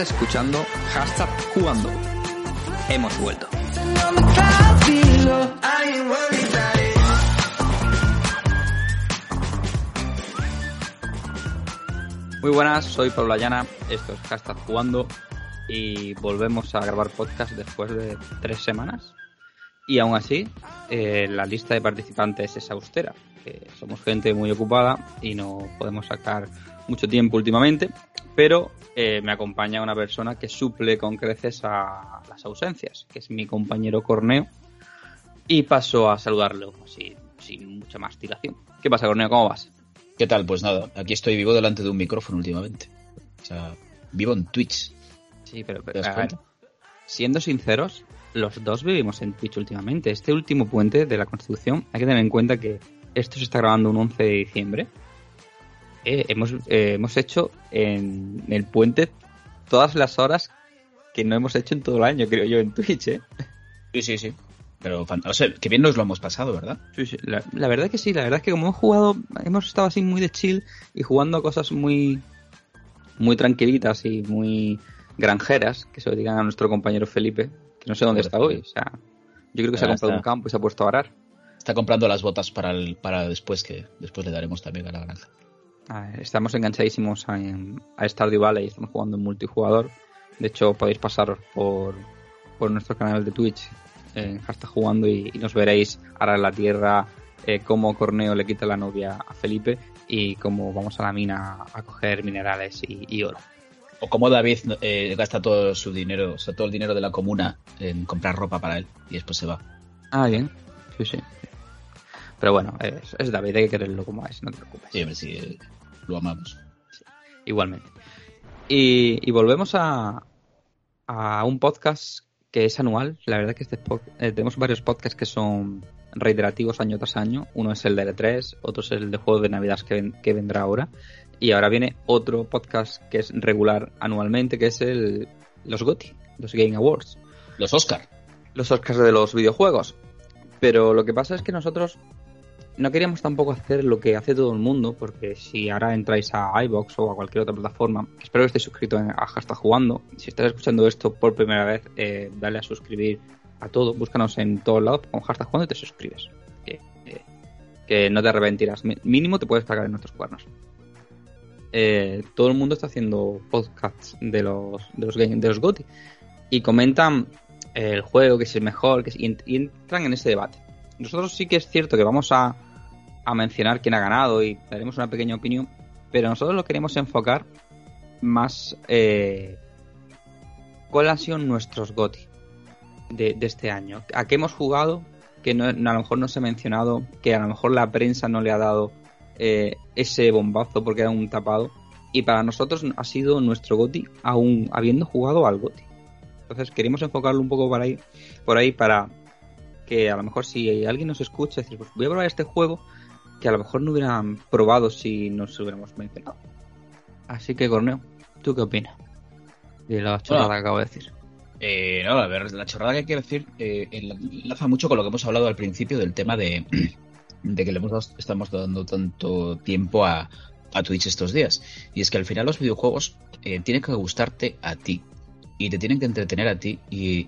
Escuchando hashtag jugando. Hemos vuelto. Muy buenas, soy Pablo Ayana, esto es hashtag jugando y volvemos a grabar podcast después de tres semanas. Y aún así, eh, la lista de participantes es austera. somos gente muy ocupada y no podemos sacar mucho tiempo últimamente, pero eh, me acompaña una persona que suple con creces a las ausencias, que es mi compañero Corneo. Y paso a saludarlo así, sin mucha más dilación. ¿Qué pasa, Corneo? ¿Cómo vas? ¿Qué tal? Pues nada, aquí estoy vivo delante de un micrófono últimamente. O sea, vivo en Twitch. Sí, pero, pero siendo sinceros, los dos vivimos en Twitch últimamente. Este último puente de la Constitución, hay que tener en cuenta que esto se está grabando un 11 de diciembre. Eh, hemos, eh, hemos hecho en el puente todas las horas que no hemos hecho en todo el año, creo yo, en Twitch, ¿eh? Sí, sí, sí. Pero, o sea, que bien nos lo hemos pasado, ¿verdad? Sí, sí. La, la, verdad que sí. La verdad es que como hemos jugado, hemos estado así muy de chill y jugando a cosas muy, muy tranquilitas y muy granjeras, que se lo digan a nuestro compañero Felipe, que no sé dónde está hoy. O sea, yo creo que se ha comprado un campo y se ha puesto a arar. Está comprando las botas para, el, para después, que después le daremos también a la granja. Estamos enganchadísimos a, a Stardew Valley, estamos jugando en multijugador. De hecho, podéis pasar por, por nuestro canal de Twitch en hashtag jugando y, nos veréis arar la tierra, eh, cómo Corneo le quita la novia a Felipe y cómo vamos a la mina a coger minerales y oro. O como David eh, gasta todo su dinero, o sea, todo el dinero de la comuna en comprar ropa para él y después se va. Ah, bien. Sí, sí. Pero bueno, es, David, hay que quererlo como es, no te preocupes. Sí, sí, eh, lo amamos. igualmente. Y, volvemos a, a un podcast que es anual. La verdad que este eh, tenemos varios podcasts que son reiterativos año tras año. Uno es el de L3, otro es el de juego de Navidad que, que vendrá ahora. Y ahora viene otro podcast que es regular anualmente, que es el los GOTY, los Game Awards. Los Oscar. Los Oscars de los videojuegos. Pero lo que pasa es que nosotros no queríamos tampoco hacer lo que hace todo el mundo, porque si ahora entráis a iBox o a cualquier otra plataforma, espero que estéis suscritos a Hashtag Jugando. Si estás escuchando esto por primera vez, eh, dale a suscribir a todo, búscanos en todos lados con Hashtag Jugando y te suscribes. Que, que no te arrepentirás. Mínimo te puedes pagar en nuestros cuernos. Eh, todo el mundo está haciendo podcasts de los de los, GOTY y comentan el juego que es el mejor que y, entran en ese debate. Nosotros sí que es cierto que vamos a, a mencionar quién ha ganado y daremos una pequeña opinión, pero nosotros lo queremos enfocar más eh, cuáles han sido nuestros GOTY de, este año, a qué hemos jugado que a lo mejor no se ha mencionado, que a lo mejor la prensa no le ha dado eh, ese bombazo porque era un tapado. Y para nosotros ha sido nuestro GOTI aún habiendo jugado al GOTI. Entonces queríamos enfocarlo un poco por ahí, por ahí para que a lo mejor si alguien nos escucha, decir, pues voy a probar este juego que a lo mejor no hubieran probado si nos hubiéramos mencionado. Así que, Corneo, ¿tú qué opinas de la chorrada que acabo de decir? Eh, no, a ver, la chorrada que quiero decir eh, enlaza mucho con lo que hemos hablado al principio del tema de de que le hemos estamos dando tanto tiempo a, a Twitch estos días. Y es que al final los videojuegos eh, tienen que gustarte a ti. Y te tienen que entretener a ti. Y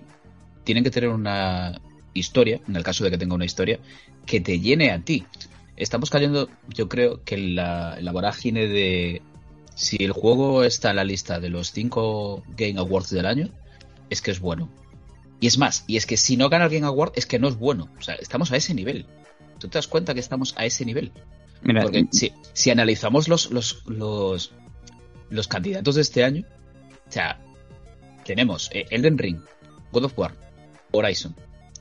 tienen que tener una historia, en el caso de que tenga una historia, que te llene a ti. Estamos cayendo, yo creo, que la, la vorágine de si el juego está en la lista de los 5 Game Awards del año, es que es bueno. Y es más, y es que si no gana el Game Award, es que no es bueno. O sea, estamos a ese nivel. ¿Tú te das cuenta que estamos a ese nivel? Mira, Porque si, si analizamos los, los, los, los, candidatos de este año, o sea, tenemos eh, Elden Ring, God of War, Horizon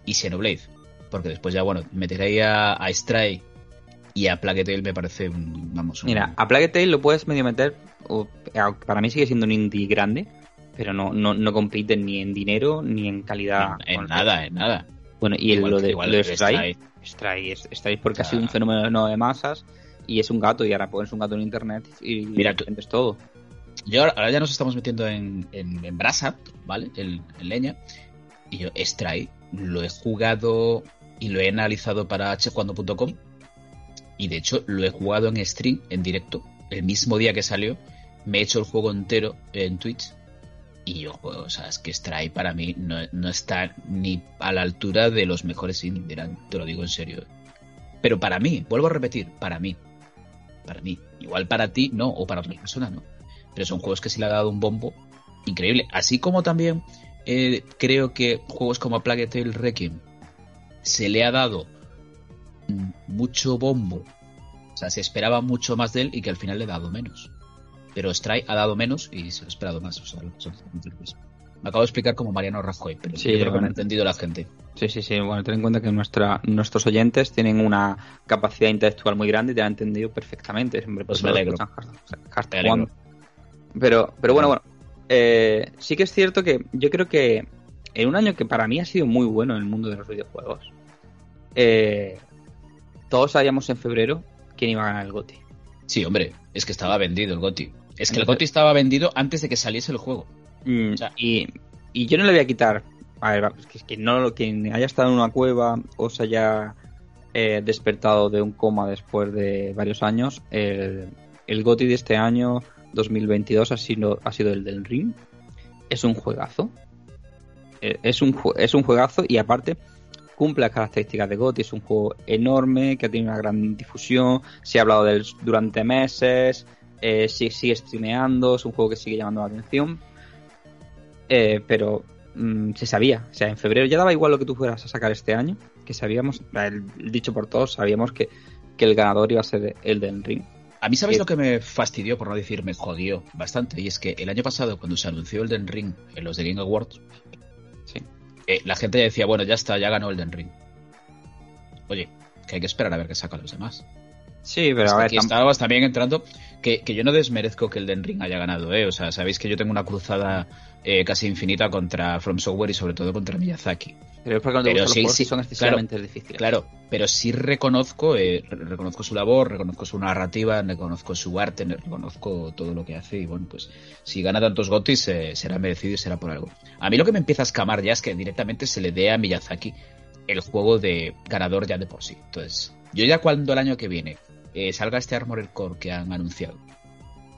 y Xenoblade. Porque después ya, bueno, meteré ahí a, a Stray y a Plague Tale me parece un, vamos, Mira, a Plague Tale lo puedes medio meter, para mí sigue siendo un indie grande, pero no, no, no compite ni en dinero ni en calidad. En, nada, en nada. Bueno, y lo de, lo de Stray, Stray, Stray porque ha sido un fenómeno de masas y es un gato y ahora pones un gato en internet y Mira, tú, todo. Yo ahora, ya nos estamos metiendo en, en, brasa, ¿vale? En, leña. Y yo, Stray, lo he jugado y lo he analizado para hcuando.com. Y de hecho, lo he jugado en stream, en directo, el mismo día que salió. Me he hecho el juego entero en Twitch. Y yo, o sea, es que Stray para mí no, no está ni a la altura de los mejores indie, te lo digo en serio. Pero para mí, vuelvo a repetir, para mí. Para mí. Igual para ti no, o para otra persona no. Pero son juegos que se le ha dado un bombo increíble. Así como también eh, creo que juegos como Plague Tale Requiem se le ha dado mucho bombo. O sea, se esperaba mucho más de él y que al final le ha dado menos. Pero Stray ha dado menos y se ha esperado más. O sea, me acabo de explicar como Mariano Rajoy, pero sí, creo que no ha entendido la gente. Sí, sí, sí. Bueno, ten en cuenta que nuestra, nuestros oyentes tienen una capacidad intelectual muy grande y te han entendido perfectamente. Siempre pues me alegro. Pero, pero bueno, bueno. Eh, sí que es cierto que yo creo que en un año que para mí ha sido muy bueno en el mundo de los videojuegos, eh, todos sabíamos en febrero quién iba a ganar el GOTI. Sí, hombre, es que estaba vendido el GOTI. Es que el GOTI estaba vendido antes de que saliese el juego. Mm, y, yo no le voy a quitar. A ver, es que no, quien haya estado en una cueva o se haya eh, despertado de un coma después de varios años, el, el GOTI de este año 2022 ha sido, ha sido el del Ring. Es un juegazo. Eh, es un, es un juegazo y aparte cumple las características de GOTY. Es un juego enorme que tiene una gran difusión. Se ha hablado de él durante meses. Eh, sigue, streameando. Es un juego que sigue llamando la atención. Eh, pero mm, se sabía. O sea, en febrero ya daba igual lo que tú fueras a sacar este año. Que sabíamos, dicho por todos, sabíamos que, que el ganador iba a ser el del Ring. A mí, ¿sabes lo que me fastidió, por no decir me jodió bastante? Y es que el año pasado, cuando se anunció Elden Ring en los de Game Awards, eh, la gente decía, bueno, ya está, ya ganó Elden Ring. Oye, que hay que esperar a ver qué sacan los demás. Sí, pero a ver. Aquí estabas también entrando. Que, que, yo no desmerezco que el Den Ring haya ganado, ¿eh? O sea, sabéis que yo tengo una cruzada eh, casi infinita contra From Software y sobre todo contra Miyazaki. Pero es porque sí, sí, son excesivamente difíciles. Claro, pero sí reconozco, eh, reconozco su labor, reconozco su narrativa, reconozco su arte, reconozco todo lo que hace y bueno, pues si gana tantos gotis eh, será merecido y será por algo. A mí lo que me empieza a escamar ya es que directamente se le dé a Miyazaki el juego de ganador ya de por sí. Entonces, yo ya cuando el año que viene eh, salga este Armored Core que han anunciado,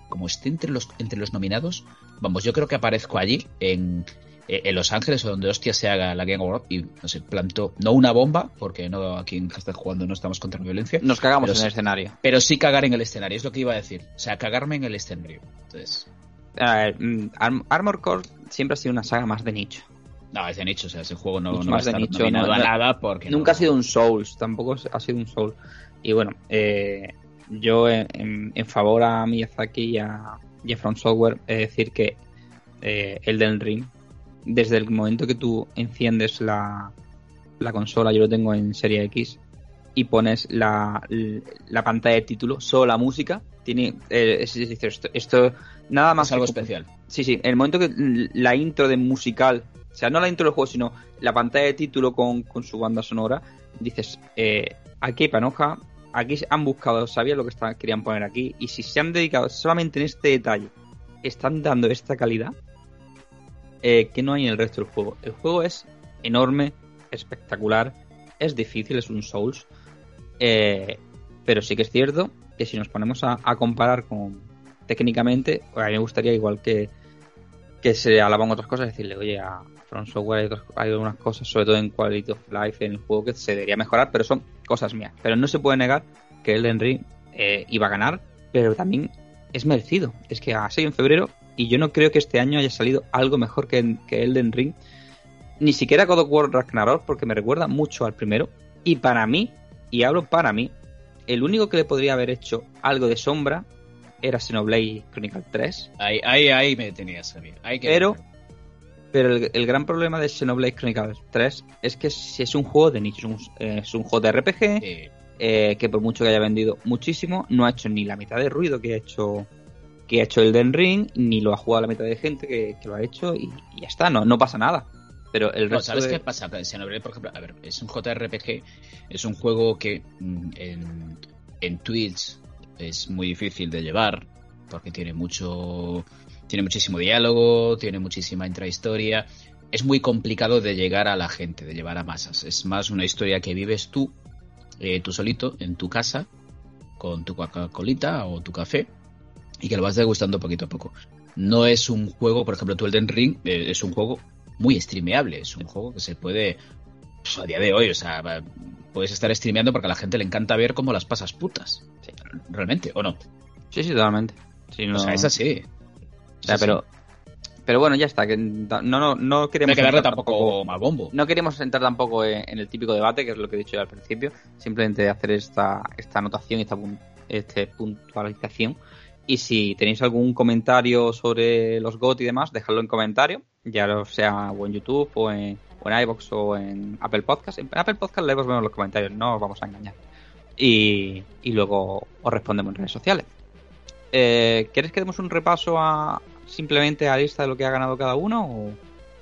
como esté entre los, entre los nominados, vamos, yo creo que aparezco allí en, eh, en Los Ángeles o donde hostia se haga la Game Award y no sé, planto no una bomba, porque no aquí en Hashtag jugando no estamos contra la violencia. Nos cagamos en el escenario. Pero sí cagar en el escenario, es lo que iba a decir. O sea, cagarme en el escenario. Entonces. Mm, Armor Core siempre ha sido una saga más de nicho. No, es de nicho, o sea, ese juego no, no va a estar nicho, no, a nada porque. Nunca ha sido un Souls, tampoco ha sido un Souls. Y bueno, eh, yo en, favor a Miyazaki y a, y From Software es decir que eh, Elden Ring, desde el momento que tú enciendes la, la consola, yo lo tengo en Serie X, y pones la, la pantalla de título, solo la música, tiene eh, esto, esto, nada más es algo especial. Sí, sí, en el momento que la intro de musical, o sea, no la intro del juego, sino la pantalla de título con, con su banda sonora, dices, eh, aquí Panoja aquí han buscado, sabían lo que querían poner aquí, y si se han dedicado solamente en este detalle, están dando esta calidad, eh, que no hay en el resto del juego. El juego es enorme, espectacular, es difícil, es un Souls, eh, pero sí que es cierto que si nos ponemos a, comparar con técnicamente, a mí me gustaría igual que, que se alaban otras cosas, decirle, oye, a From Software hay, algunas cosas, sobre todo en Quality of Life en el juego, que se debería mejorar, pero son cosas mías. Pero no se puede negar que el Henry eh, iba a ganar, pero también es merecido. Es que ha sido en febrero y yo no creo que este año haya salido algo mejor que, que Elden Ring. Ni siquiera God of War Ragnarok, porque me recuerda mucho al primero. Y para mí, y hablo para mí, el único que le podría haber hecho algo de sombra era Xenoblade Chronicle 3. Ahí, ahí, ahí me tenías a mí. pero, pero el, gran problema de Xenoblade Chronicles 3 es que si es un juego de nicho, es un, juego de RPG eh, que por mucho que haya vendido muchísimo, no ha hecho ni la mitad de ruido que ha hecho que ha hecho el Den Ring, ni lo ha jugado la mitad de gente que, lo ha hecho y, ya está, no, no pasa nada. Pero el resto ¿Sabes qué pasa? Xenoblade, por ejemplo, a ver, es un JRPG, es un juego que mm, en, en Twitch es muy difícil de llevar porque tiene mucho tiene muchísimo diálogo, tiene muchísima intrahistoria. Es muy complicado de llegar a la gente, de llevar a masas. Es más una historia que vives tú, eh, tú solito, en tu casa, con tu Coca-Colita o tu café, y que lo vas degustando poquito a poco. no es un juego, por ejemplo, tú Elden Ring eh, es un juego muy streameable, es un juego que se puede pues, a día de hoy, o sea, puedes estar streameando porque a la gente le encanta ver cómo las pasas putas. Realmente, ¿o no? Sí, sí, totalmente. O sea, es así. O sea, pero, pero bueno, ya está. Que no, no, no queremos. No tampoco, mal bombo. No queremos entrar tampoco en, el típico debate, que es lo que he dicho yo al principio. Simplemente hacer esta, esta anotación, esta este puntualización. Y si tenéis algún comentario sobre los GOT y demás, dejadlo en comentario, ya sea o en YouTube o en, o en iVoox o en Apple Podcast. En Apple Podcast leemos los comentarios, no os vamos a engañar. Y, y luego os respondemos en redes sociales. Eh, ¿Quieres que demos un repaso a simplemente a la lista de lo que ha ganado cada uno? O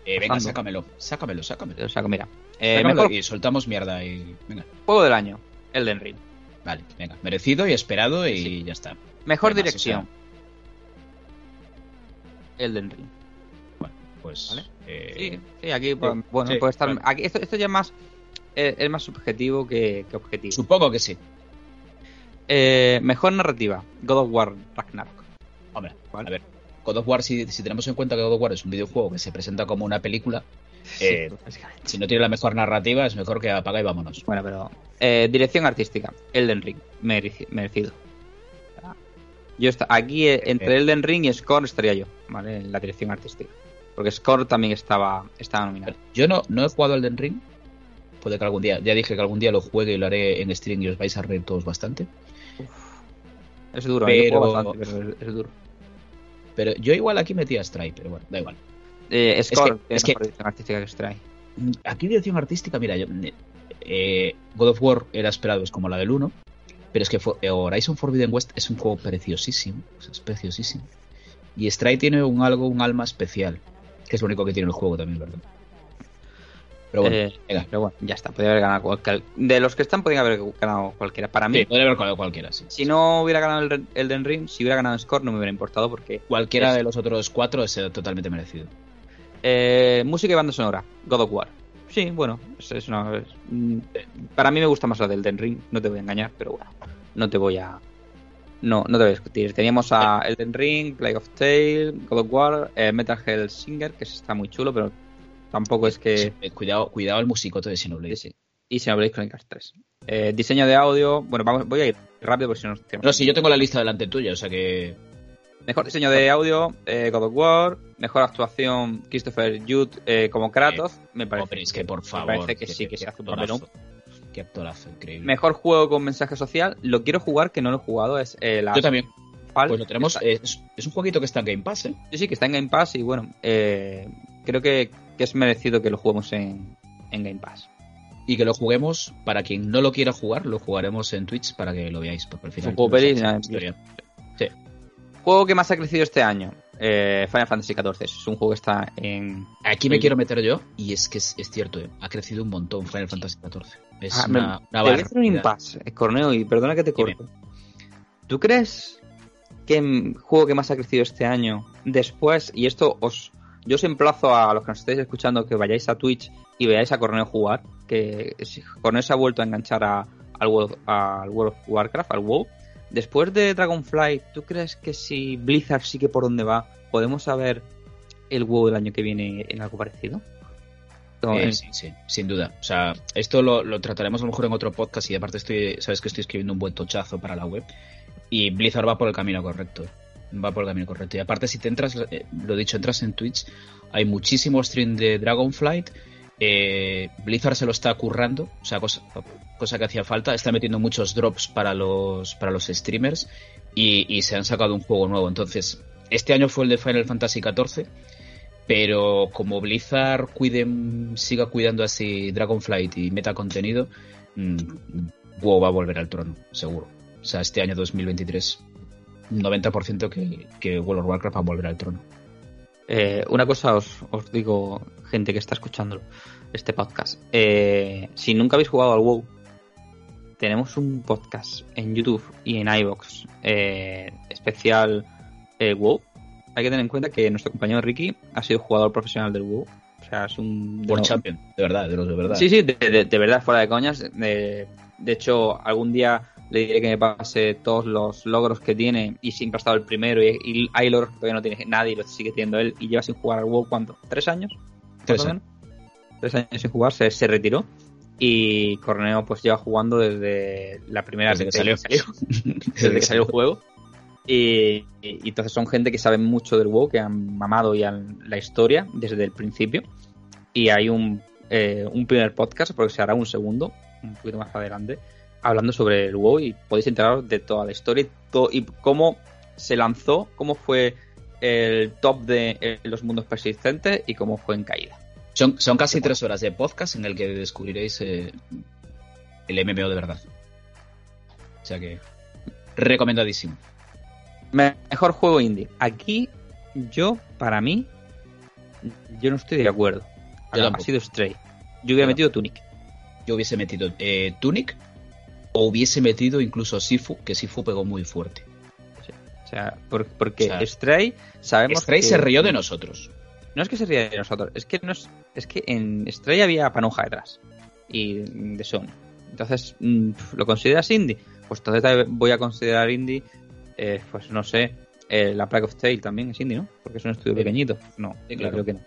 eh, venga, sácamelo, sácamelo, sácamelo. Saco, mira. Eh, mejor... Y soltamos mierda y. Venga. Juego del año, Elden Ring. Vale, venga. Merecido y esperado y ya está. Mejor dirección. Elden Ring. Pues. ¿Vale? Eh... Sí, sí, aquí, pues, bueno, puede estar. Aquí, esto, esto ya es más. Eh, es más subjetivo que, que objetivo. Supongo que sí. Eh, mejor narrativa, God of War Ragnarok. Hombre, a ver, God of War, si, tenemos en cuenta que God of War es un videojuego que se presenta como una película, eh, si no tiene la mejor narrativa, es mejor que apaga y vámonos. Bueno, pero eh, dirección artística, Elden Ring, merecido. Yo está, aquí entre Elden Ring y Score estaría yo, ¿vale? En la dirección artística. Porque Score también estaba, estaba nominado. Yo no, no he jugado Elden Ring. Puede que algún día, ya dije que algún día lo juegue y lo haré en stream y os vais a reír todos bastante. Es duro, pero... es, duro. Pero yo igual aquí metía Stray, pero bueno, da igual. Eh, es, que, es que, dirección artística que Stray. Mm, aquí dirección artística, mira, yo, eh, God of War era esperado, es como la del 1, pero es que eh, Horizon Forbidden West es un juego preciosísimo, es preciosísimo. Y Stray tiene un algo, un alma especial, que es lo único que tiene el juego también, ¿verdad? Pero bueno, eh, pero bueno, ya está. Podría haber ganado cualquiera. De los que están, podría haber ganado cualquiera. Para mí. Sí, podría haber ganado cualquiera, sí. Si no hubiera ganado el Elden Ring, si hubiera ganado Score, no me hubiera importado porque. Cualquiera de los otros cuatro es totalmente merecido. Eh, música y banda sonora. God of War. Sí, bueno, es, una, mm, para mí me gusta más la del Elden Ring, no te voy a engañar, pero bueno, no te voy a. No, no te voy a discutir. Teníamos a Elden Ring, Plague of Tale, God of War, eh, Metal Hell Singer, que está muy chulo, pero Tampoco es que. Cuidado, cuidado el musicote de Xenoblade. Sí, Y Xenoblade Chronicles 3. Eh, diseño de audio. Bueno, vamos, voy a ir rápido porque si no. No, sí, yo tengo la lista delante tuya, o sea que. Mejor diseño de audio, eh, God of War. Mejor actuación, Christopher Judd eh, como Kratos. me parece. es que por favor. Me parece que sí, que se hace un papelón. Qué actorazo, increíble. Mejor juego con mensaje social. Lo quiero jugar, que no lo he jugado. Es la. Yo también. Pues lo tenemos. Es, es, un jueguito que está en Game Pass, ¿eh? Sí, sí, que está en Game Pass y bueno, eh, creo que, es merecido que lo juguemos en, Game Pass. Y que lo juguemos, para quien no lo quiera jugar, lo jugaremos en Twitch para que lo veáis. Porque al final. Un juego Sí. Juego que más ha crecido este año. Eh, Final Fantasy XIV. Es un juego que está en. Aquí me quiero meter yo, y es que es, cierto, eh, ha crecido un montón Final Fantasy XIV. Es ah, una, me, una te un impasse, eh, Corneo, y perdona que te corto. ¿Tú crees que juego que más ha crecido este año después? Y esto os, yo os emplazo a los que nos estéis escuchando que vayáis a Twitch y veáis a Corneo jugar, que Corneo se ha vuelto a enganchar a, al, World, al World of Warcraft, al WoW. Después de Dragonfly, ¿tú crees que si Blizzard sigue por donde va, podemos saber el WoW del año que viene en algo parecido? Eh, sí, sí, sin duda. O sea, esto lo, lo, trataremos a lo mejor en otro podcast y aparte estoy, sabes que estoy escribiendo un buen tochazo para la web y Blizzard va por el camino correcto va por el camino correcto. Y aparte, si te entras, eh, lo dicho, entras en Twitch, hay muchísimo stream de Dragonflight. Eh, Blizzard se lo está currando, o sea, cosa, que hacía falta. Está metiendo muchos drops para los, para los streamers y, se han sacado un juego nuevo. Entonces, este año fue el de Final Fantasy XIV, pero como Blizzard siga cuidando así Dragonflight y meta contenido, mm, WoW va a volver al trono, seguro. O sea, este año 2023 90% que, que World of Warcraft va a volver al trono. Eh, una cosa os, digo, gente que está escuchando este podcast. Eh, si nunca habéis jugado al WoW, tenemos un podcast en YouTube y en iVoox eh, especial WoW. Hay que tener en cuenta que nuestro compañero Ricky ha sido jugador profesional del WoW. O sea, es un... World Champion, de verdad, de los de verdad. Sí, sí, de, verdad, fuera de coñas. De, de hecho, algún día le diré que me pase todos los logros que tiene y siempre ha estado el primero y, y hay logros que todavía no tiene nadie y lo sigue teniendo él y lleva sin jugar al WoW ¿cuánto? ¿Tres años? Tres años. Tres años sin jugar, se, se retiró y Corneo pues lleva jugando desde la primera Desde que salió. desde que salió el juego. Y, y- y entonces son gente que sabe mucho del WoW, que han mamado ya la historia desde el principio. Y hay un, eh, un primer podcast, porque se hará un segundo, un poquito más adelante, hablando sobre el WoW y podéis enteraros de toda la historia y, to- y cómo se lanzó, cómo fue el top de eh, los mundos persistentes y cómo fue en caída. Son, son casi tres horas de podcast en el que descubriréis eh, el MMO de verdad. O sea que recomendadísimo. Me- Mejor juego indie. Aquí, yo, para mí, yo no estoy de acuerdo. Ha sido Stray. Yo hubiera metido Tunic. Yo hubiese metido eh, Tunic o hubiese metido incluso Sifu, que Sifu pegó muy fuerte. O sea, por- porque O sea, Stray sabemos Stray que- se rió de nosotros. No es que se ría de nosotros, es que no es, que en Stray había panoja detrás y de Sony. Entonces, mm, ¿lo consideras indie? Pues entonces voy a considerar indie, eh, pues no sé, eh, la Plague of Tale también es indie, ¿no? Porque es un estudio Sí. pequeñito. No, Sí, claro. creo que no.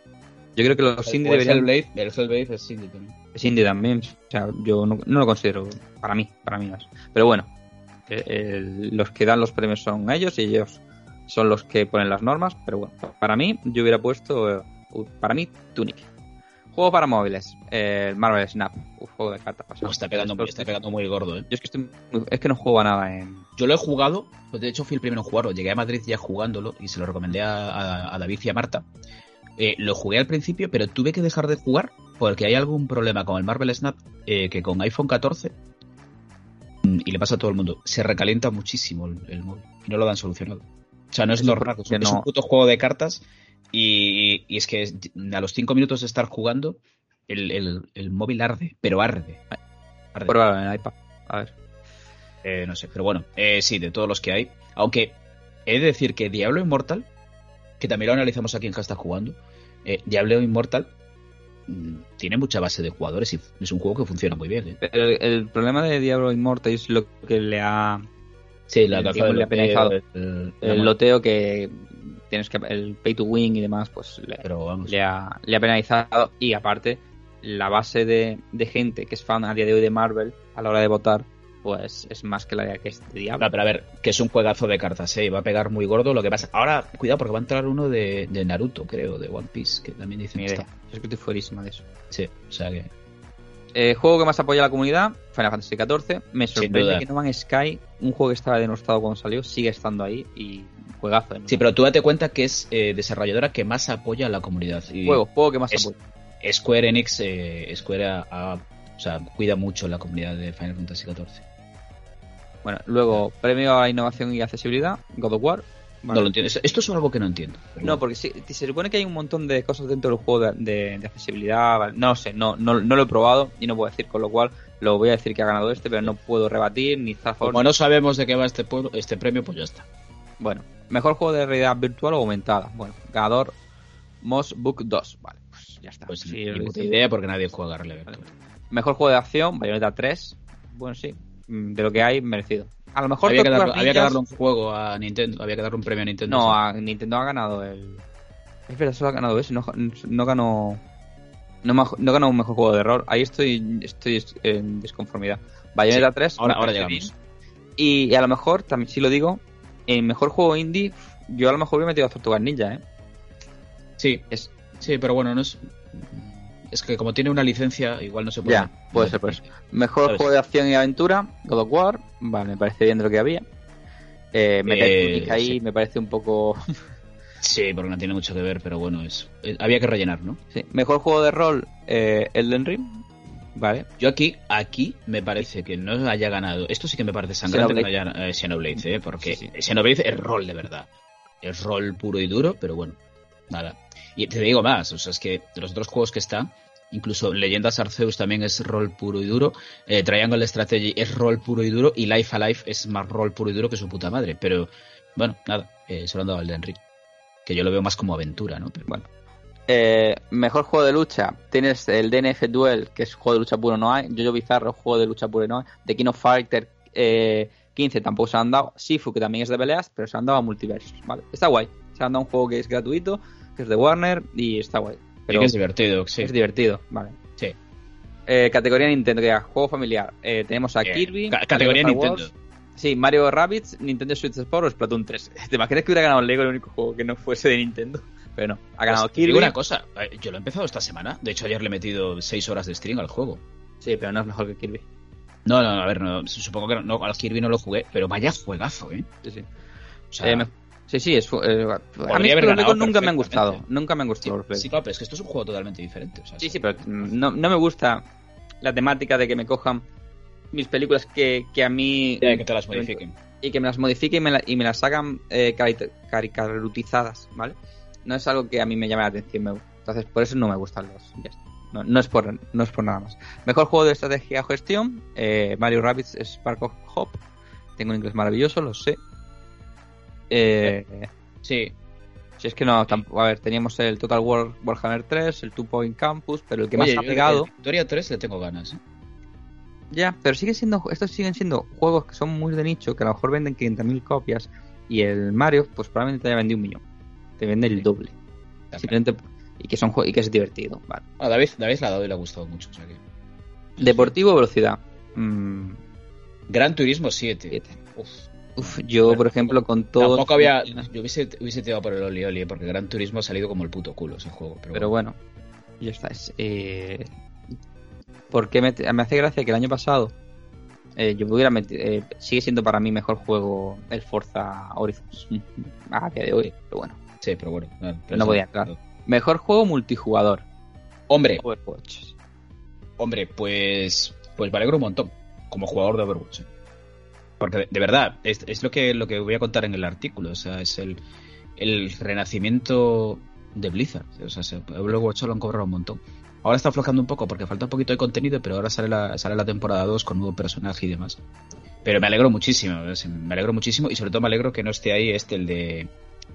Yo creo que los indie el deberían Hellblade, el Hellblade es indie también. Es indie también. O sea, yo no, no lo considero para mí, para mí es. Pero bueno, eh, eh, los que dan los premios son ellos y ellos son los que ponen las normas. Pero bueno, para mí, yo hubiera puesto, eh, para mí, Tunic. Juego para móviles, eh, el Marvel Snap, un juego de cartas pasado. Está, pegando, muy- está pegando muy gordo, ¿eh? Yo es que, estoy es que no juego a nada en... Yo lo he jugado, pues de hecho fui el primero en jugarlo. Llegué a Madrid ya jugándolo y se lo recomendé a, a- a David y a Marta. Eh, lo jugué al principio, pero tuve que dejar de jugar porque hay algún problema con el Marvel Snap eh, que con iPhone 14 mm, y le pasa a todo el mundo. Se recalienta muchísimo el, el móvil y no lo dan solucionado. O sea, no es Es no- un puto juego de cartas y, y es que es- a los 5 minutos de estar jugando el, el- el móvil arde, pero arde. Arde. Pruébalo en el iPad. A ver. Eh, no sé, pero bueno, eh, sí, de todos los que hay. Aunque he de decir que Diablo Immortal, que también lo analizamos aquí en Hashtag Jugando, eh, Diablo Immortal mm, tiene mucha base de jugadores y es un juego que funciona muy bien. ¿eh? Pero el, el problema de Diablo Immortal es lo que le ha Sí, la le penalizado. loteo, el- loteo que tienes que el pay to win y demás pues le, Pero vamos, le ha, le ha penalizado y aparte la base de, de gente que es fan a día de hoy de Marvel a la hora de votar pues es más que la que es de Diablo No, pero a ver, que es un juegazo de cartas, ¿eh? Va a pegar muy gordo. Lo que pasa. Ahora, cuidado, porque va a entrar uno de, de Naruto, creo, de One Piece, que también que idea. está. es que estoy fuerísima de eso Sí, o sea que. Eh, juego que más apoya a la comunidad Final Fantasy XIV me sorprende que No Man's Sky un juego que estaba denostado cuando salió sigue estando ahí y juegazo. Sí, pero tú date cuenta que es eh, desarrolladora que más apoya a la comunidad. Y juego juego que más es- apoya Square Enix, eh, Square ha- ha- o sea, cuida mucho la comunidad de Final Fantasy XIV. Bueno luego premio a la innovación y accesibilidad God of War Vale. No lo entiendo. Esto es algo que no entiendo. No, porque sí, se supone que hay un montón de cosas dentro del juego de, de- de accesibilidad. vale, No lo sé, no, no, no lo he probado y no puedo decir, con lo cual lo voy a decir que ha ganado este, pero no puedo rebatir ni Zafor. Como no sabemos de qué va este, pueblo, este premio, pues ya está. Bueno, mejor juego de realidad virtual o aumentada. Bueno, ganador Moss Book 2. Vale, pues ya está. Pues Sí, ni puta idea porque nadie juega Vale. Virtual. Mejor juego de acción, Bayonetta 3. Bueno, sí, de lo que hay, merecido. A lo mejor Había que, había que darle un juego a Nintendo, había que darle un premio a Nintendo. No, a Nintendo ha ganado el. Es verdad, solo ha ganado ese, no, no ganó. No, ganó un mejor juego de error. Ahí estoy, estoy en disconformidad. Bayonetta Sí, 3. ahora, ahora llegamos. y a lo mejor, también si lo digo, en mejor juego indie, yo a lo mejor hubiera metido a Tortugas Ninja, ¿eh? Sí, Es, sí, pero bueno, no es. Es que como tiene una licencia, igual no se puede. Ya, puede ser por eso. Mejor ¿Sabes? juego de acción y aventura, God of War. Vale, me parece bien de lo que había. Eh, meter Eh, ahí sí. me parece un poco. Sí, porque no tiene mucho que ver, pero bueno, es había que rellenar, ¿no? Sí. Mejor juego de rol, eh, Elden Ring. Vale. Yo aquí, aquí me parece que no haya ganado. Esto sí que me parece sangrante que no haya eh, Xenoblade, ¿eh? porque Sí, Xenoblade es rol de verdad. Es rol puro y duro, pero bueno, nada. Y te digo más, o sea, es que de los otros juegos que están, incluso Leyendas Arceus también es rol puro y duro, eh, Triangle Strategy es rol puro y duro, y Life Alive es más rol puro y duro que su puta madre. Pero bueno, nada, eh, se lo han dado al Elden Ring. Que yo lo veo más como aventura, ¿no? Pero bueno. Eh, mejor juego de lucha. Tienes el DNF Duel, que es juego de lucha puro no hay. Jojo Bizarro, juego de lucha puro no hay. The King of Fighter, Eh, 15 tampoco se han dado. Sifu, que también es de peleas, pero se han dado a multiversos, ¿vale? Está guay. Se han dado un juego que es gratuito, que es de Warner y está guay. Pero que es divertido, sí. Es divertido, vale. Sí. Eh, categoría Nintendo, que juego familiar. Eh, tenemos a Kirby. categoría Nintendo. Sí, Mario Rabbids, Nintendo Switch Sport o Splatoon 3. ¿Te imaginas que hubiera ganado Lego el único juego que no fuese de Nintendo? Pero no, ha ganado pues, Kirby. Digo una cosa, eh, yo lo he empezado esta semana. De hecho, ayer le he metido 6 horas de stream al juego. Sí, pero no es mejor que Kirby. No, no, a ver, no, supongo que no, al Kirby no lo jugué, pero vaya juegazo, ¿eh? Sí, sí. O sea, eh, sí, sí, es, eh, a mí los Lego nunca me han gustado. Nunca me han gustado sí, Sí, claro, es que esto es un juego totalmente diferente. O sea, sí, sí, pero no, no me gusta la temática de que me cojan mis películas que, que a mí... que te las modifiquen. Y que me las modifiquen y me, y me las hagan eh, caricaturizadas, ¿vale? No es algo que a mí me llame la atención. Entonces, por eso no me gustan los... No, no, es por, no es por nada más. Mejor juego de estrategia o gestión, eh, Mario Rabbids Spark of Hope. Tengo un inglés maravilloso, lo sé. Eh, sí. Si es que no, tampoco, a ver, teníamos el Total War Warhammer 3, el Two Point Campus, pero el que más ha pegado. Victoria 3 le tengo ganas. ¿eh? Ya, pero sigue siendo, estos siguen siendo juegos que son muy de nicho, que a lo mejor venden 500.000 copias, y el Mario, pues probablemente te haya vendido un millón. Te vende el doble. Simplemente, y que son y que es divertido. Vale. David, David la ha dado y le ha gustado mucho. Deportivo velocidad. Mm. Gran Turismo 7. Uf. Yo, por ejemplo, con todo. Tampoco había. Yo hubiese, hubiese tirado por el Oli Oli, porque Gran Turismo ha salido como el puto culo ese juego. Pero, bueno. ya está. Es, eh, porque me, me, hace gracia que el año pasado eh, yo pudiera meter, eh, sigue siendo para mí mejor juego el Forza Horizons a día de hoy, pero bueno. Sí, pero bueno. No, podía entrar. Mejor juego multijugador. Hombre. Hombre, pues pues me alegro un montón como jugador de Overwatch. Porque de, verdad, es, lo que lo que voy a contar en el artículo, o sea, es el, el renacimiento de Blizzard. O sea, Overwatch lo han cobrado un montón. Ahora está aflojando un poco porque falta un poquito de contenido, pero ahora sale la, sale la temporada 2 con nuevo personaje y demás. Pero me alegro muchísimo, me alegro muchísimo y sobre todo me alegro que no esté ahí este, el de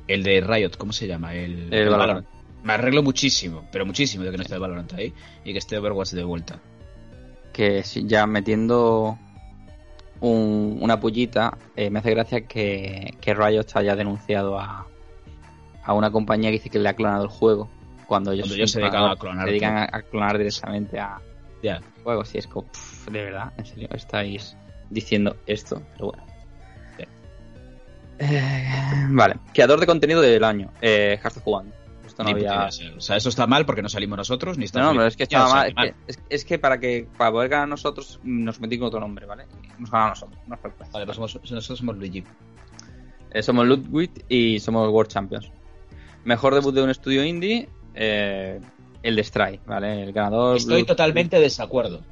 el de Riot, ¿cómo se llama? El, el, Valorant. Me arreglo muchísimo, pero muchísimo de que no esté el Valorant ahí y que esté Overwatch de vuelta. Que ya metiendo una pullita, eh, me hace gracia que, que Riot haya denunciado a, a una compañía que dice que le ha clonado el juego cuando ellos, se dedican a clonar. Se dedican a, clonar directamente a yeah. juegos. Y es como, de verdad, en serio, estáis diciendo esto, pero bueno. Eh, vale, creador de contenido del año, eh, jugando. Esto no había... O sea, eso está mal porque no salimos nosotros, ni está No, pero es que estaba mal. Es, que, es, que, para que para poder ganar nosotros nos metí con otro nombre, ¿vale? Nos ganamos nosotros. No vale, pues somos, nosotros somos Luigi. Eh, somos Ludwig y somos World Champions. Mejor debut de un estudio indie, eh, el de Stray, ¿vale? El ganador. Estoy totalmente de desacuerdo.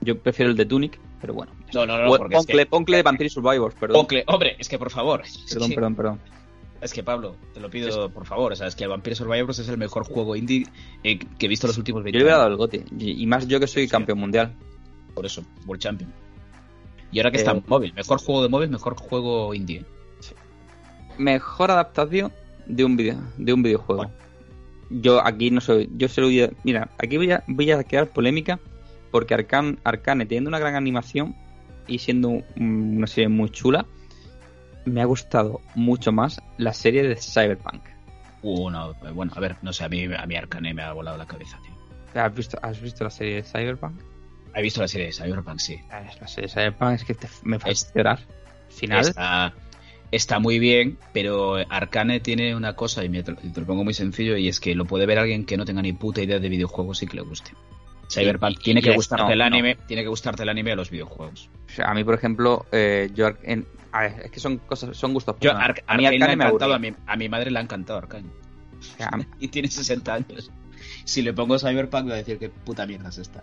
Yo prefiero el de Tunic, pero bueno. No, no, no. Poncle, de Vampire Survivors, perdón. Poncle, hombre, es que por favor. Perdón, perdón, perdón. Es que Pablo, te lo pido por favor, o sea, es que Vampire Survivors es el mejor juego indie eh, que he visto los últimos 20 años. Yo le hubiera dado el GOTI, y más yo que soy campeón mundial. Por eso, World Champion. Y ahora que está en eh, móvil, mejor juego de móvil, mejor juego indie. Mejor adaptación de un video, de un videojuego yo aquí no soy, yo se lo voy a, mira, aquí voy a, voy a crear polémica porque Arcane, Arcane teniendo una gran animación y siendo una serie muy chula, me ha gustado mucho más la serie de Cyberpunk. Uh, no, bueno, a ver, no sé, a mí, a mí Arcane me ha volado la cabeza, tío. ¿Has visto, ¿Has visto la serie de Cyberpunk? He visto la serie de Cyberpunk, sí. Ah, la serie de Cyberpunk es que me a llorar. Final está muy bien, pero Arcane tiene una cosa, y me te, lo pongo muy sencillo, y es que lo puede ver alguien que no tenga ni puta idea de videojuegos y que le guste. Cyberpunk tiene que gustarte el anime, tiene que gustarte el anime a los videojuegos. a mí, por ejemplo, eh, yo en, es que son cosas, son gustos. a mí Arcane me ha encantado, a mi, a mi madre le ha encantado Arcane. y tiene 60 años. Si le pongo Cyberpunk, va a decir que puta mierda es esta.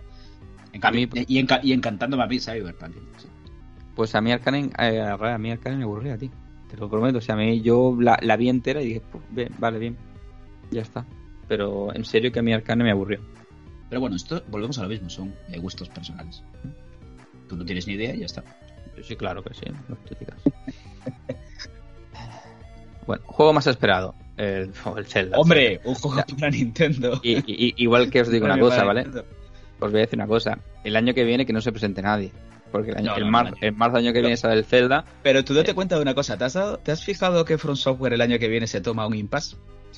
a mí, y, y, encantándome a mí Cyberpunk. Pues a mí Arcane, eh, a mí Arcane me aburría, tío te lo prometo. O sea, a mí yo la, vi entera y dije, pues, vale, bien, ya está. Pero en serio que a mí Arcane me aburrió. Pero bueno, esto volvemos a lo mismo, son gustos personales. Tú no tienes ni idea y ya está. Sí, claro que sí, bueno, juego más esperado. El, el Zelda. Hombre, un juego para Nintendo. Y, igual que os digo una cosa, ¿vale? Os voy a decir una cosa. El año que viene que no se presente nadie. porque el, año, No, el, mar- el marzo del año que viene sale el Zelda. Pero tú date cuenta de una cosa, ¿te has, dado- ¿te has fijado que From Software el año que viene se toma un impasse?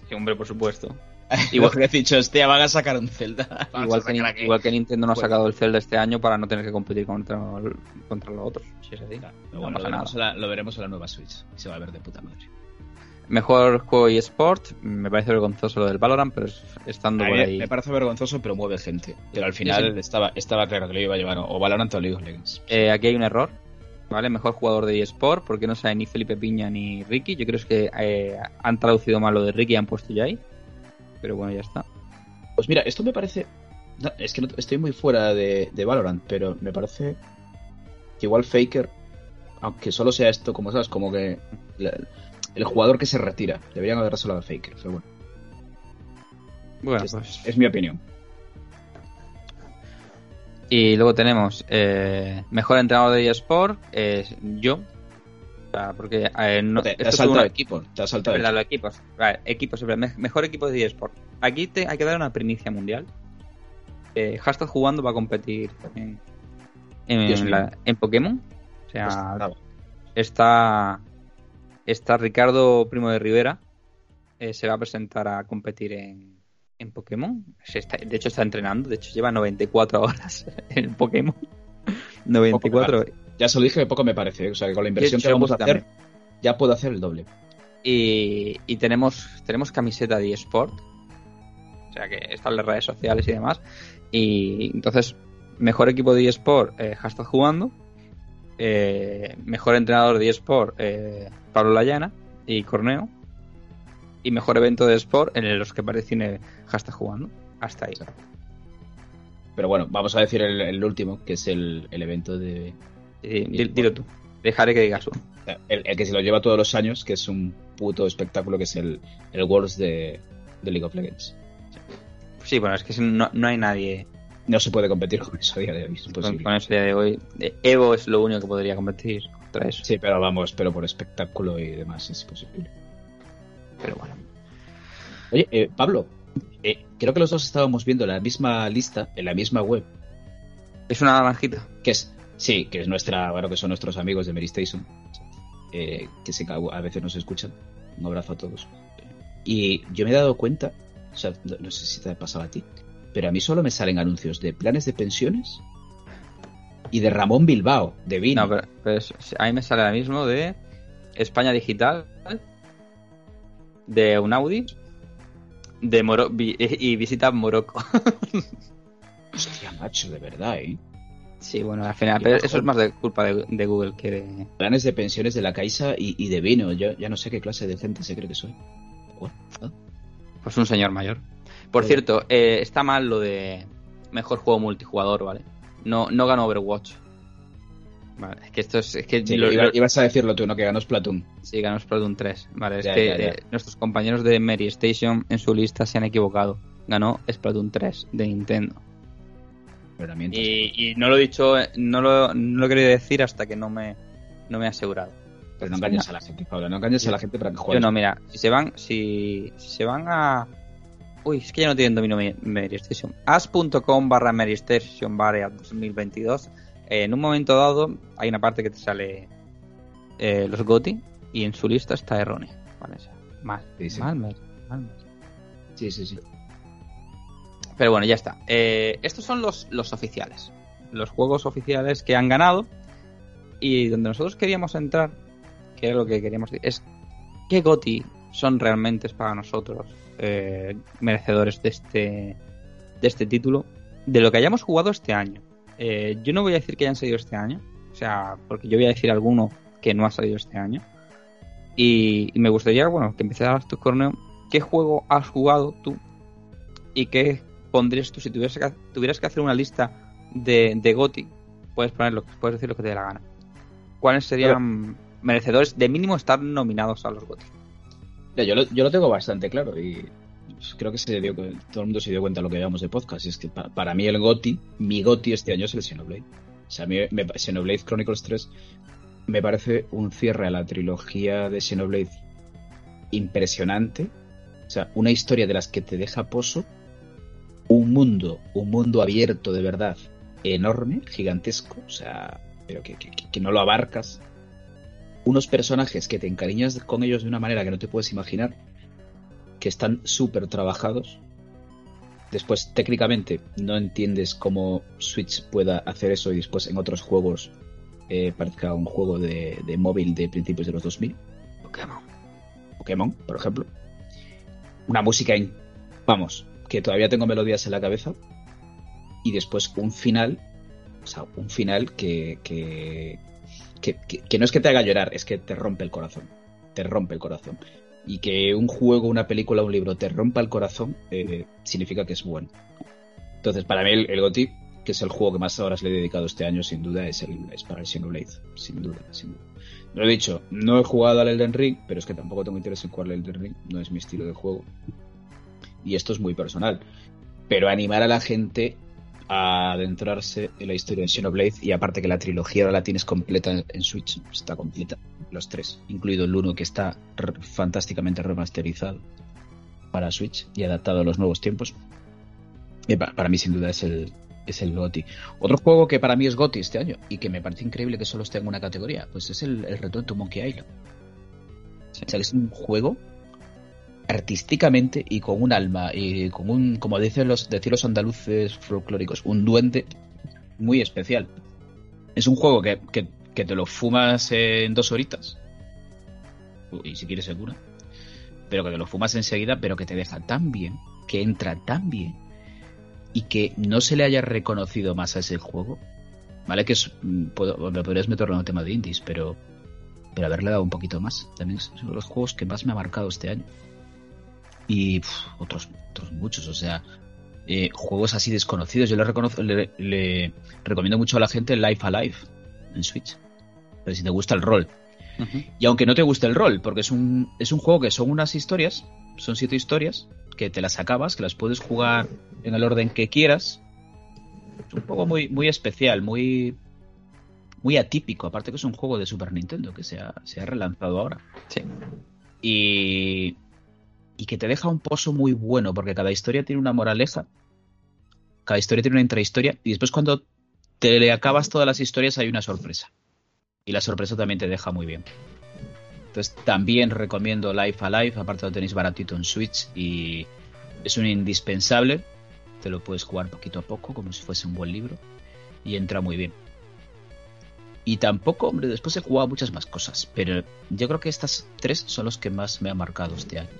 Sí, hombre, por supuesto. Igual que he dicho, hostia, van a sacar un Zelda. Igual a que, igual Nintendo no ha Bueno. sacado el Zelda este año para no tener que competir contra, contra los otros. Si es así. Pero no bueno, lo, pasa veremos la, lo veremos en la nueva Switch. y Se va a ver de puta madre. Mejor juego y sport. Me parece vergonzoso lo del Valorant, pero es- estando por ahí. me parece vergonzoso, pero mueve gente. Pero al final Sí, sí. Estaba, estaba claro que lo iba a llevar o Valorant o League of Legends. Eh, aquí hay un error. ¿Vale? Mejor jugador de eSport, porque no sabe ni Felipe Piña ni Ricky. Yo creo que eh, han traducido mal lo de Ricky y han puesto ya ahí. Pero bueno, ya está. Pues mira, esto me parece. no, es que no- estoy muy fuera de, de Valorant, pero me parece que igual Faker, aunque solo sea esto, como sabes, como que la- el jugador que se retira, deberían haber resolado a Faker, pero bueno, Bueno, es, pues. es mi opinión. Y luego tenemos eh, mejor entrenador de eSport, es yo. Porque eh, no, te, te has saltado una- equipo, te has saltado verdad, los equipos. Vale, equipos, mejor equipo de eSport. Aquí te, hay que dar una primicia mundial. Eh, Hashtag jugando va a competir en, en, la- Pokémon. O sea, Pues nada. está, está Ricardo Primo de Rivera. eh, se va a presentar a competir en, en Pokémon. Se está- de hecho, está entrenando. De hecho, lleva 94 horas en Pokémon. 94 horas. Ya se lo dije, poco me parece, ¿eh? o sea que con la inversión que vamos a también. hacer, ya puedo hacer el doble. Y, y tenemos, tenemos camiseta de eSport. O sea que está en las redes sociales y demás. Y entonces, mejor equipo de eSport, eh, hashtag jugando. Eh, mejor entrenador de eSport, eh, Pablo Layana y Corneo. Y mejor evento de eSport en los que aparece hashtag jugando. Hasta ahí. Pero bueno, vamos a decir el, el último, que es el, el evento de, Di- dilo tú. Dejaré que digas uno. El, el que se lo lleva todos los años, que es un puto espectáculo, que es el, el Worlds de, de League of Legends. Sí, bueno, es que no, no hay nadie No se puede competir con eso a día de hoy, es con, imposible. con eso día de hoy. Eh, Evo es lo único que podría competir contra eso. Sí, pero vamos, pero por espectáculo y demás es imposible. Pero bueno. Oye, eh, Pablo, eh, creo que los dos estábamos viendo la misma lista en la misma web, Es una naranjita. que es, sí, que es nuestra, bueno, que son nuestros amigos de Mary Station, eh, que que a veces nos escuchan. Un abrazo a todos. Y yo me he dado cuenta, o sea, no, no sé si te ha pasado a ti, pero a mí solo me salen anuncios de planes de pensiones y de Ramón Bilbao, de Vino. No, pero, pero es- a mí me sale ahora mismo de España Digital, de Unaudi, de Moro y visita Morocco. Hostia, macho, de verdad, ¿eh? Sí, bueno, al final, pero eso es más de culpa de, de Google que de... Planes de pensiones de la Caixa y, y de Vino. Yo ya no sé qué clase de gente se cree que soy. Bueno, Pues un señor mayor. Por cierto, eh, está mal lo de mejor juego multijugador, ¿vale? No, no ganó Overwatch. Vale, es que esto es... Es que sí, lo- iba- lo- ibas a decirlo tú, ¿no? Que ganó Splatoon. Sí, ganó Splatoon 3. Vale, es que ya, ya. eh, nuestros compañeros de Mary Station en su lista se han equivocado. Ganó Splatoon 3 de Nintendo. Herramientas. Y, y no lo he dicho, no lo, no lo he querido decir hasta que no me, no me he asegurado. Pero no engañes a la gente, Pablo. No engañes a la gente para que juegue. Yo no, mira, si se van, si, si se van a... Uy, es que ya no tienen dominio Mi- Mary Station. As.com barra Mary Station barra 2022. eh, en un momento dado hay una parte que te sale eh, los GOTI y en su lista está errónea. Vale, o sea, mal. Sí, sí. Mal, mal, mal. Sí, sí, sí. Pero bueno, ya está. Eh, estos son los, los oficiales. Los juegos oficiales que han ganado. Y donde nosotros queríamos entrar, que era lo que queríamos decir, es qué GOTI son realmente para nosotros eh, merecedores de este, de este título, de lo que hayamos jugado este año. Eh, yo no voy a decir que hayan salido este año, o sea, porque yo voy a decir alguno que no ha salido este año. Y, y me gustaría, bueno, que empezaras tu corneo. ¿Qué juego has jugado tú y qué pondrías tú si tuvieras que, tuvieras que hacer una lista de, de GOTI? Puedes poner lo que puedes decir lo que te dé la gana. ¿Cuáles serían merecedores de mínimo estar nominados a los GOTI? Yo, lo, yo lo tengo bastante claro y creo que se dio, todo el mundo se dio cuenta de lo que llevamos de podcast. Y es que pa- para mí el GOTI, mi GOTI este año es el Xenoblade. O sea, a mí me, Xenoblade Chronicles 3 me parece un cierre a la trilogía de Xenoblade impresionante. O sea, una historia de las que te deja pozo. Un mundo, un mundo abierto de verdad, enorme, gigantesco. O sea, pero que, que, no lo abarcas. Unos personajes que te encariñas con ellos de una manera que no te puedes imaginar, que están súper trabajados. Después, técnicamente, no entiendes cómo Switch pueda hacer eso y después en otros juegos eh, parezca un juego de, de, móvil de principios de los 2000. Pokémon. Pokémon, por ejemplo. Una música en... Vamos, que todavía tengo melodías en la cabeza. Y después un final o sea, un final que, que, que, no es que te haga llorar, es que te rompe el corazón. Te rompe el corazón. Y que un juego, una película, un libro te rompa el corazón, eh, significa que es bueno. Entonces, para mí, el, el que es el juego que más horas le he dedicado este año, sin duda, es, el, es para el Xenoblade. Sin duda, sin duda. Lo he dicho, no he jugado al Elden Ring, pero es que tampoco tengo interés en jugar al Elden Ring, no es mi estilo de juego. Y esto es muy personal. Pero animar a la gente a adentrarse en la historia de Xenoblade y aparte que la trilogía ahora la tienes completa en Switch, está completa, los tres, incluido el uno que está fantásticamente remasterizado para Switch y adaptado a los nuevos tiempos. para, mí sin duda es el, es el GOTI. Otro juego que para mí es GOTI este año y que me parece increíble que solo esté en una categoría, pues es el, el retorno to Monkey Island. O sea, es un juego artísticamente y con un alma y con un, como dicen los, decir los andaluces folclóricos, un duende muy especial. Es un juego que, que, te lo fumas en dos horitas, y si quieres segura, pero que te lo fumas enseguida, pero que te deja tan bien, que entra tan bien, y que no se le haya reconocido más a ese juego. Vale, que es, mm, puedo, me podrías meterlo en el tema de indies, pero, pero haberle dado un poquito más. También de los juegos que más me ha marcado este año y otros, otros muchos, o sea, eh, juegos así desconocidos. Yo le, reconozco, le, recomiendo mucho a la gente Life Alive en Switch, pero si te gusta el rol. Y aunque no te guste el rol, porque es un, es un juego que son unas historias, son siete historias, que te las acabas, que las puedes jugar en el orden que quieras. Es un juego muy, muy especial, muy, muy atípico, aparte que es un juego de Super Nintendo que se ha, se ha relanzado ahora. Sí. Y, y que te deja un pozo muy bueno, porque cada historia tiene una moraleja, cada historia tiene una intrahistoria, y después cuando te le acabas todas las historias hay una sorpresa. Y la sorpresa también te deja muy bien. Entonces también recomiendo Life Alive, aparte lo tenéis baratito en Switch y es un indispensable. Te lo puedes jugar poquito a poco, como si fuese un buen libro, y entra muy bien. Y tampoco, hombre, después he jugado muchas más cosas, pero yo creo que estas tres son los que más me han marcado este año.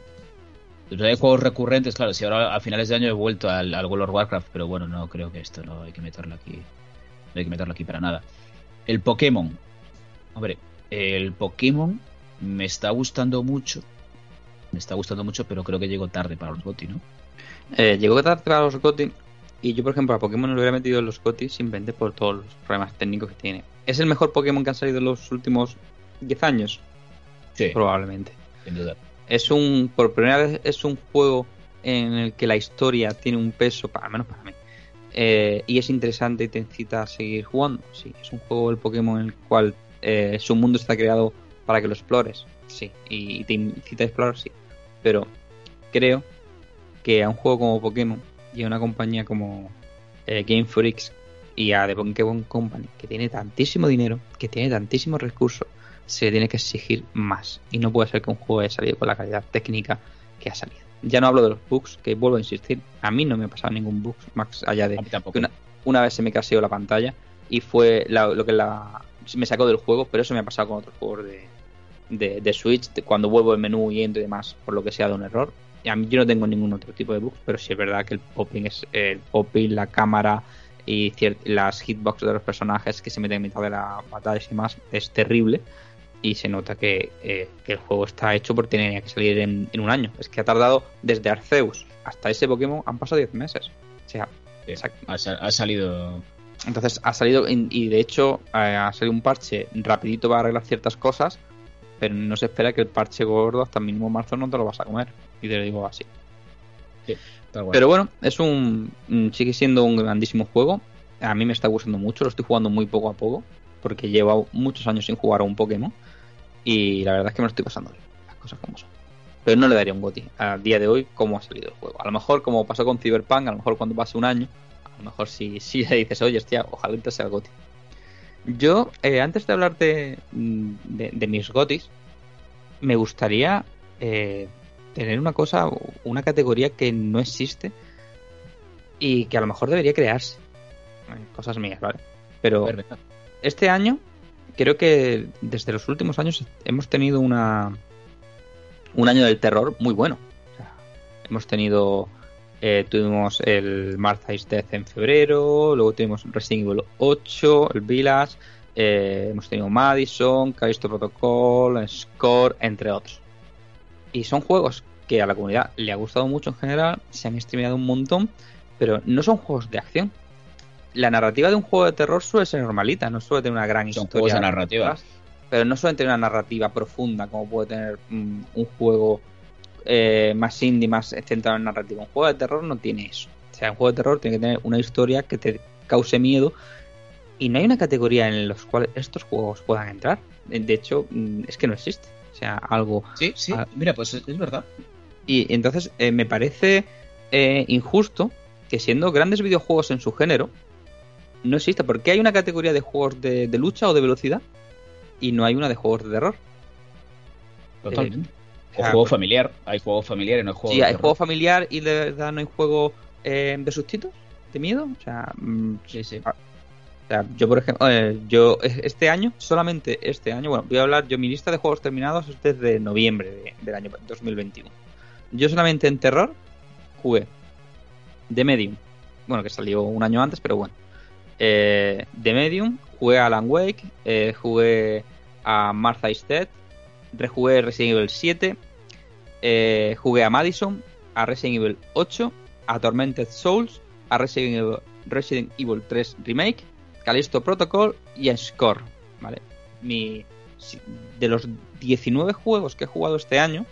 Hay juegos recurrentes, claro, si ahora a finales de año he vuelto al, World of Warcraft, pero bueno, no creo que esto no hay que meterlo aquí. No hay que meterlo aquí para nada. El Pokémon. Hombre, el Pokémon me está gustando mucho. Me está gustando mucho, pero creo que llegó tarde para los GOTY, ¿no? Eh, llegó tarde para los GOTY. Y yo, por ejemplo, a Pokémon no lo hubiera metido en los GOTY simplemente por todos los problemas técnicos que tiene. ¿Es el mejor Pokémon que han salido en los últimos 10 años? Sí. Probablemente. Sin duda es un, por primera vez es un juego en el que la historia tiene un peso, al menos para mí, eh, y es interesante y te incita a seguir jugando. Sí, es un juego el Pokémon en el cual eh, su mundo está creado para que lo explores, sí, y, te incita a explorar, sí, pero creo que a un juego como Pokémon y a una compañía como eh, Game Freaks y a The Pokémon Company, que tiene tantísimo dinero, que tiene tantísimos recursos, se tiene que exigir más. Y no puede ser que un juego haya salido con la calidad técnica que ha salido. Ya no hablo de los bugs, que vuelvo a insistir, a mí no me ha pasado ningún bug, más allá de que una, vez se me caseó la pantalla y fue lo que la, me sacó del juego, pero eso me ha pasado con otros juegos de, de, Switch, cuando vuelvo el menú y entro y demás, por lo que sea de un error. Y a mí yo no tengo ningún otro tipo de bug, pero sí es verdad que el popping es el popping, la cámara, y las hitbox de los personajes que se meten en mitad de la batalla y demás es terrible y se nota que, eh, el juego está hecho porque tenía que salir en, un año. Es que ha tardado desde Arceus hasta ese Pokémon, han pasado 10 meses. O sea, ha, salido. Entonces ha salido, y de hecho eh, ha salido un parche rapidito para arreglar ciertas cosas, pero no se espera que el parche gordo hasta el mínimo marzo no te lo vas a comer. Y te lo digo así. Pero bueno, es un sigue siendo un grandísimo juego. A mí me está gustando mucho, lo estoy jugando muy poco a poco, porque llevo muchos años sin jugar a un Pokémon. Y la verdad es que me lo estoy pasando bien, las cosas como son. Pero no le daría un GOTI a día de hoy como ha salido el juego. A lo mejor como pasó con Cyberpunk, a lo mejor cuando pase un año, a lo mejor si, si le dices, oye, hostia, ojalá te sea el GOTI. Yo, eh, antes de hablar de, de, de mis gotis, me gustaría eh, tener una cosa, una categoría que no existe y que a lo mejor debería crearse. Cosas mías, ¿vale? Pero este año, creo que desde los últimos años hemos tenido una un año del terror muy bueno. O sea, hemos tenido eh, tuvimos el Martha's Death en febrero, luego tuvimos Resident Evil 8, el Village, eh, hemos tenido Madison, Callisto Protocol, Score, entre otros. Y son juegos que a la comunidad le ha gustado mucho en general, se han streameado un montón, pero no son juegos de acción. La narrativa de un juego de terror suele ser normalita, no suele tener una gran Son historia. juegos de narrativa. Pero no suelen tener una narrativa profunda como puede tener mm, un juego eh, más indie, más centrado en narrativa. Un juego de terror no tiene eso. O sea, un juego de terror tiene que tener una historia que te cause miedo y no hay una categoría en los cuales estos juegos puedan entrar. De hecho, mm, es que no existe. O sea, algo Sí, sí. Mira, pues es, es verdad. y entonces eh, me parece eh, injusto que siendo grandes videojuegos en su género, no exista. Porque hay una categoría de juegos de, de lucha o de velocidad y no hay una de juegos de terror. Totalmente. o sea, o juego familiar. Hay juego familiar y no hay juego Sí, de hay terror. juego familiar y de verdad no hay juego eh, de sustitos, de miedo. O sea, mm, Sí, sí. o sea, yo por ejemplo, eh, yo eh, este año, solamente este año, bueno, voy a hablar, yo mi lista de juegos terminados es desde noviembre de- del año 2021. Yo solamente en terror jugué The Medium, bueno, que salió un año antes, pero bueno. Eh, The Medium, jugué a Alan Wake, eh, jugué a Martha's Dead, rejugué Resident Evil 7, eh, jugué a Madison, a Resident Evil 8, a Tormented Souls, a Resident Evil, Resident Evil 3 Remake, Callisto Protocol y a Score, ¿vale? Mi, de los 19 juegos que he jugado este año,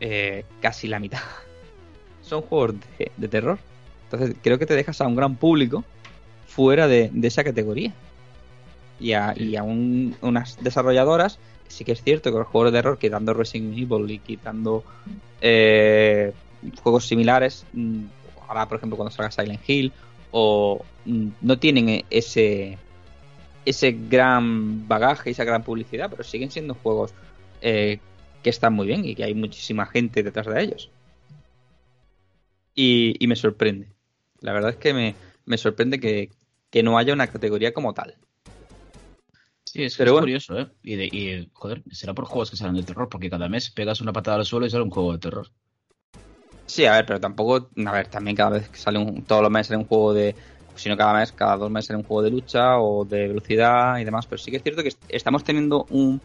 eh, casi la mitad son juegos de terror. Entonces creo que te dejas a un gran público fuera de, de esa categoría. Y a, y a un- unas desarrolladoras, que sí que es cierto que los juegos de terror, quitando Resident Evil y quitando eh, juegos similares, mm, ahora por ejemplo cuando salga Silent Hill, o mm, no tienen e- ese ese gran bagaje, esa gran publicidad, pero siguen siendo juegos eh, que están muy bien y que hay muchísima gente detrás de ellos. Y, y me sorprende. La verdad es que me, me sorprende que, que no haya una categoría como tal. Sí, es, Pero es bueno. curioso, ¿eh? Y, de, y, joder, será por juegos que salen de terror, porque cada mes pegas una patada al suelo y sale un juego de terror. Sí, a ver, pero tampoco, a ver, también cada vez que sale un, todos los meses sale un juego de, sino cada mes, cada dos meses sale un juego de lucha o de velocidad y demás, pero sí que es cierto que est- estamos teniendo un,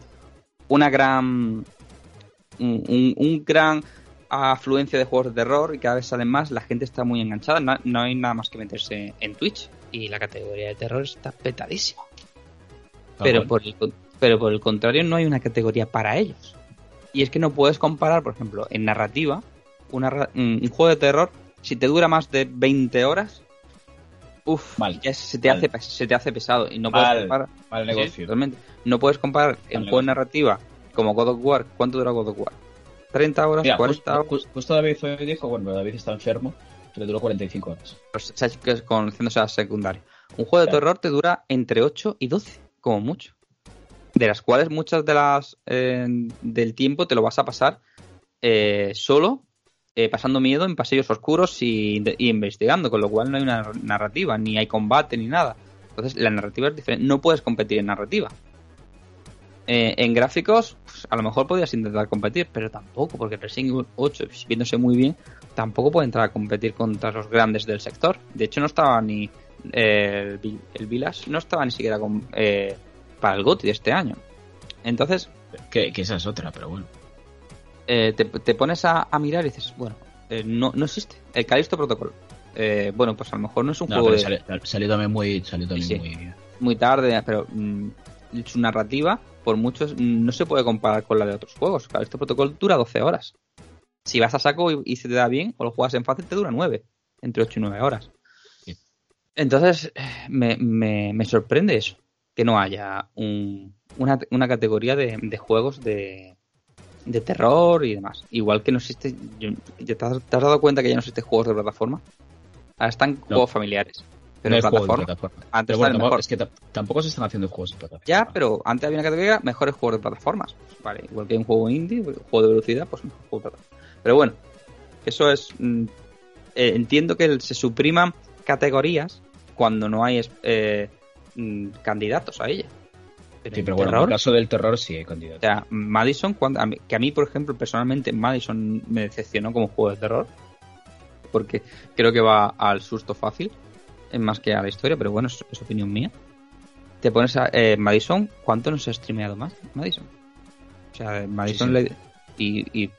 una gran, un, un- un gran afluencia de juegos de terror y cada vez salen más, la gente está muy enganchada, no, no hay nada más que meterse en Twitch y la categoría de terror está petadísima. Tal Pero por, el, pero por el contrario, no hay una categoría para ellos. Y es que no puedes comparar, por ejemplo, en narrativa, una, un juego de terror, si te dura más de 20 horas, uff, ya se te, Mal. hace, se te hace pesado. Y no puedes comparar. Mal Sí, negocio. totalmente. No puedes comparar en juego de narrativa como God of War. ¿Cuánto dura God of War? ¿30 horas? Mira, ¿40 justo, horas? justo- justo David hoy dijo, bueno, David está enfermo, le duró 45 horas. Pues, ¿sabes qué es con a secundaria. Un juego de terror te dura entre 8 y 12, como mucho. De las cuales muchas de las eh, del tiempo te lo vas a pasar eh, solo, eh, pasando miedo en pasillos oscuros y, y investigando, con lo cual no hay una narrativa, ni hay combate, ni nada. Entonces la narrativa es diferente. No puedes competir en narrativa. Eh, en gráficos, pues, a lo mejor podrías intentar competir, pero tampoco, porque Resident Evil 8, viéndose muy bien, tampoco puede entrar a competir contra los grandes del sector. De hecho, no estaba ni. eh, el, Vi- el Village no estaba ni siquiera con, eh, para el GOTY de este año. Entonces, Que, que esa es otra, pero bueno. eh, te, te pones a, a mirar y dices, bueno, no, no existe. El Callisto Protocol. Eh, bueno, pues a lo mejor no es un No, juego pero de- salió, salió también muy. Salió también Sí. muy. muy tarde, pero mm, su narrativa, por muchos, no se puede comparar con la de otros juegos. Callisto Protocol dura 12 horas. Si vas a saco y, y se te da bien, o lo juegas en fácil, te dura 9. Entre 8 y 9 horas. Sí. Entonces, me, me- me sorprende eso. Que no haya un- una, una categoría de, de juegos de, de terror y demás. Igual que no existe. yo- ¿te, has, te has dado cuenta que ya no existen juegos de plataforma? Ahora están juegos familiares. Pero No juego de plataforma. plataforma. Antes Pero bueno, tampoco- mejor. es que ta- tampoco se están haciendo juegos de plataforma. Ya, pero antes había una categoría mejores juegos de plataformas. Vale, igual que un juego indie, un juego de velocidad, pues un juego de plataforma. Pero bueno, eso es. mm, eh, entiendo que se supriman categorías cuando no hay eh, mm, candidatos a ella. Pero Sí, en pero bueno, en terror, el caso del terror sí hay o candidatos. sea, Madison, cuando, a mí- que a mí, por ejemplo, personalmente, Madison me decepcionó como juego de terror. Porque creo que va al susto fácil, más que a la historia, pero bueno, es, es opinión mía. Te pones a eh, Madison, ¿cuánto nos ha streameado más? Madison. O sea, Madison Sí, sí. le. Y, y-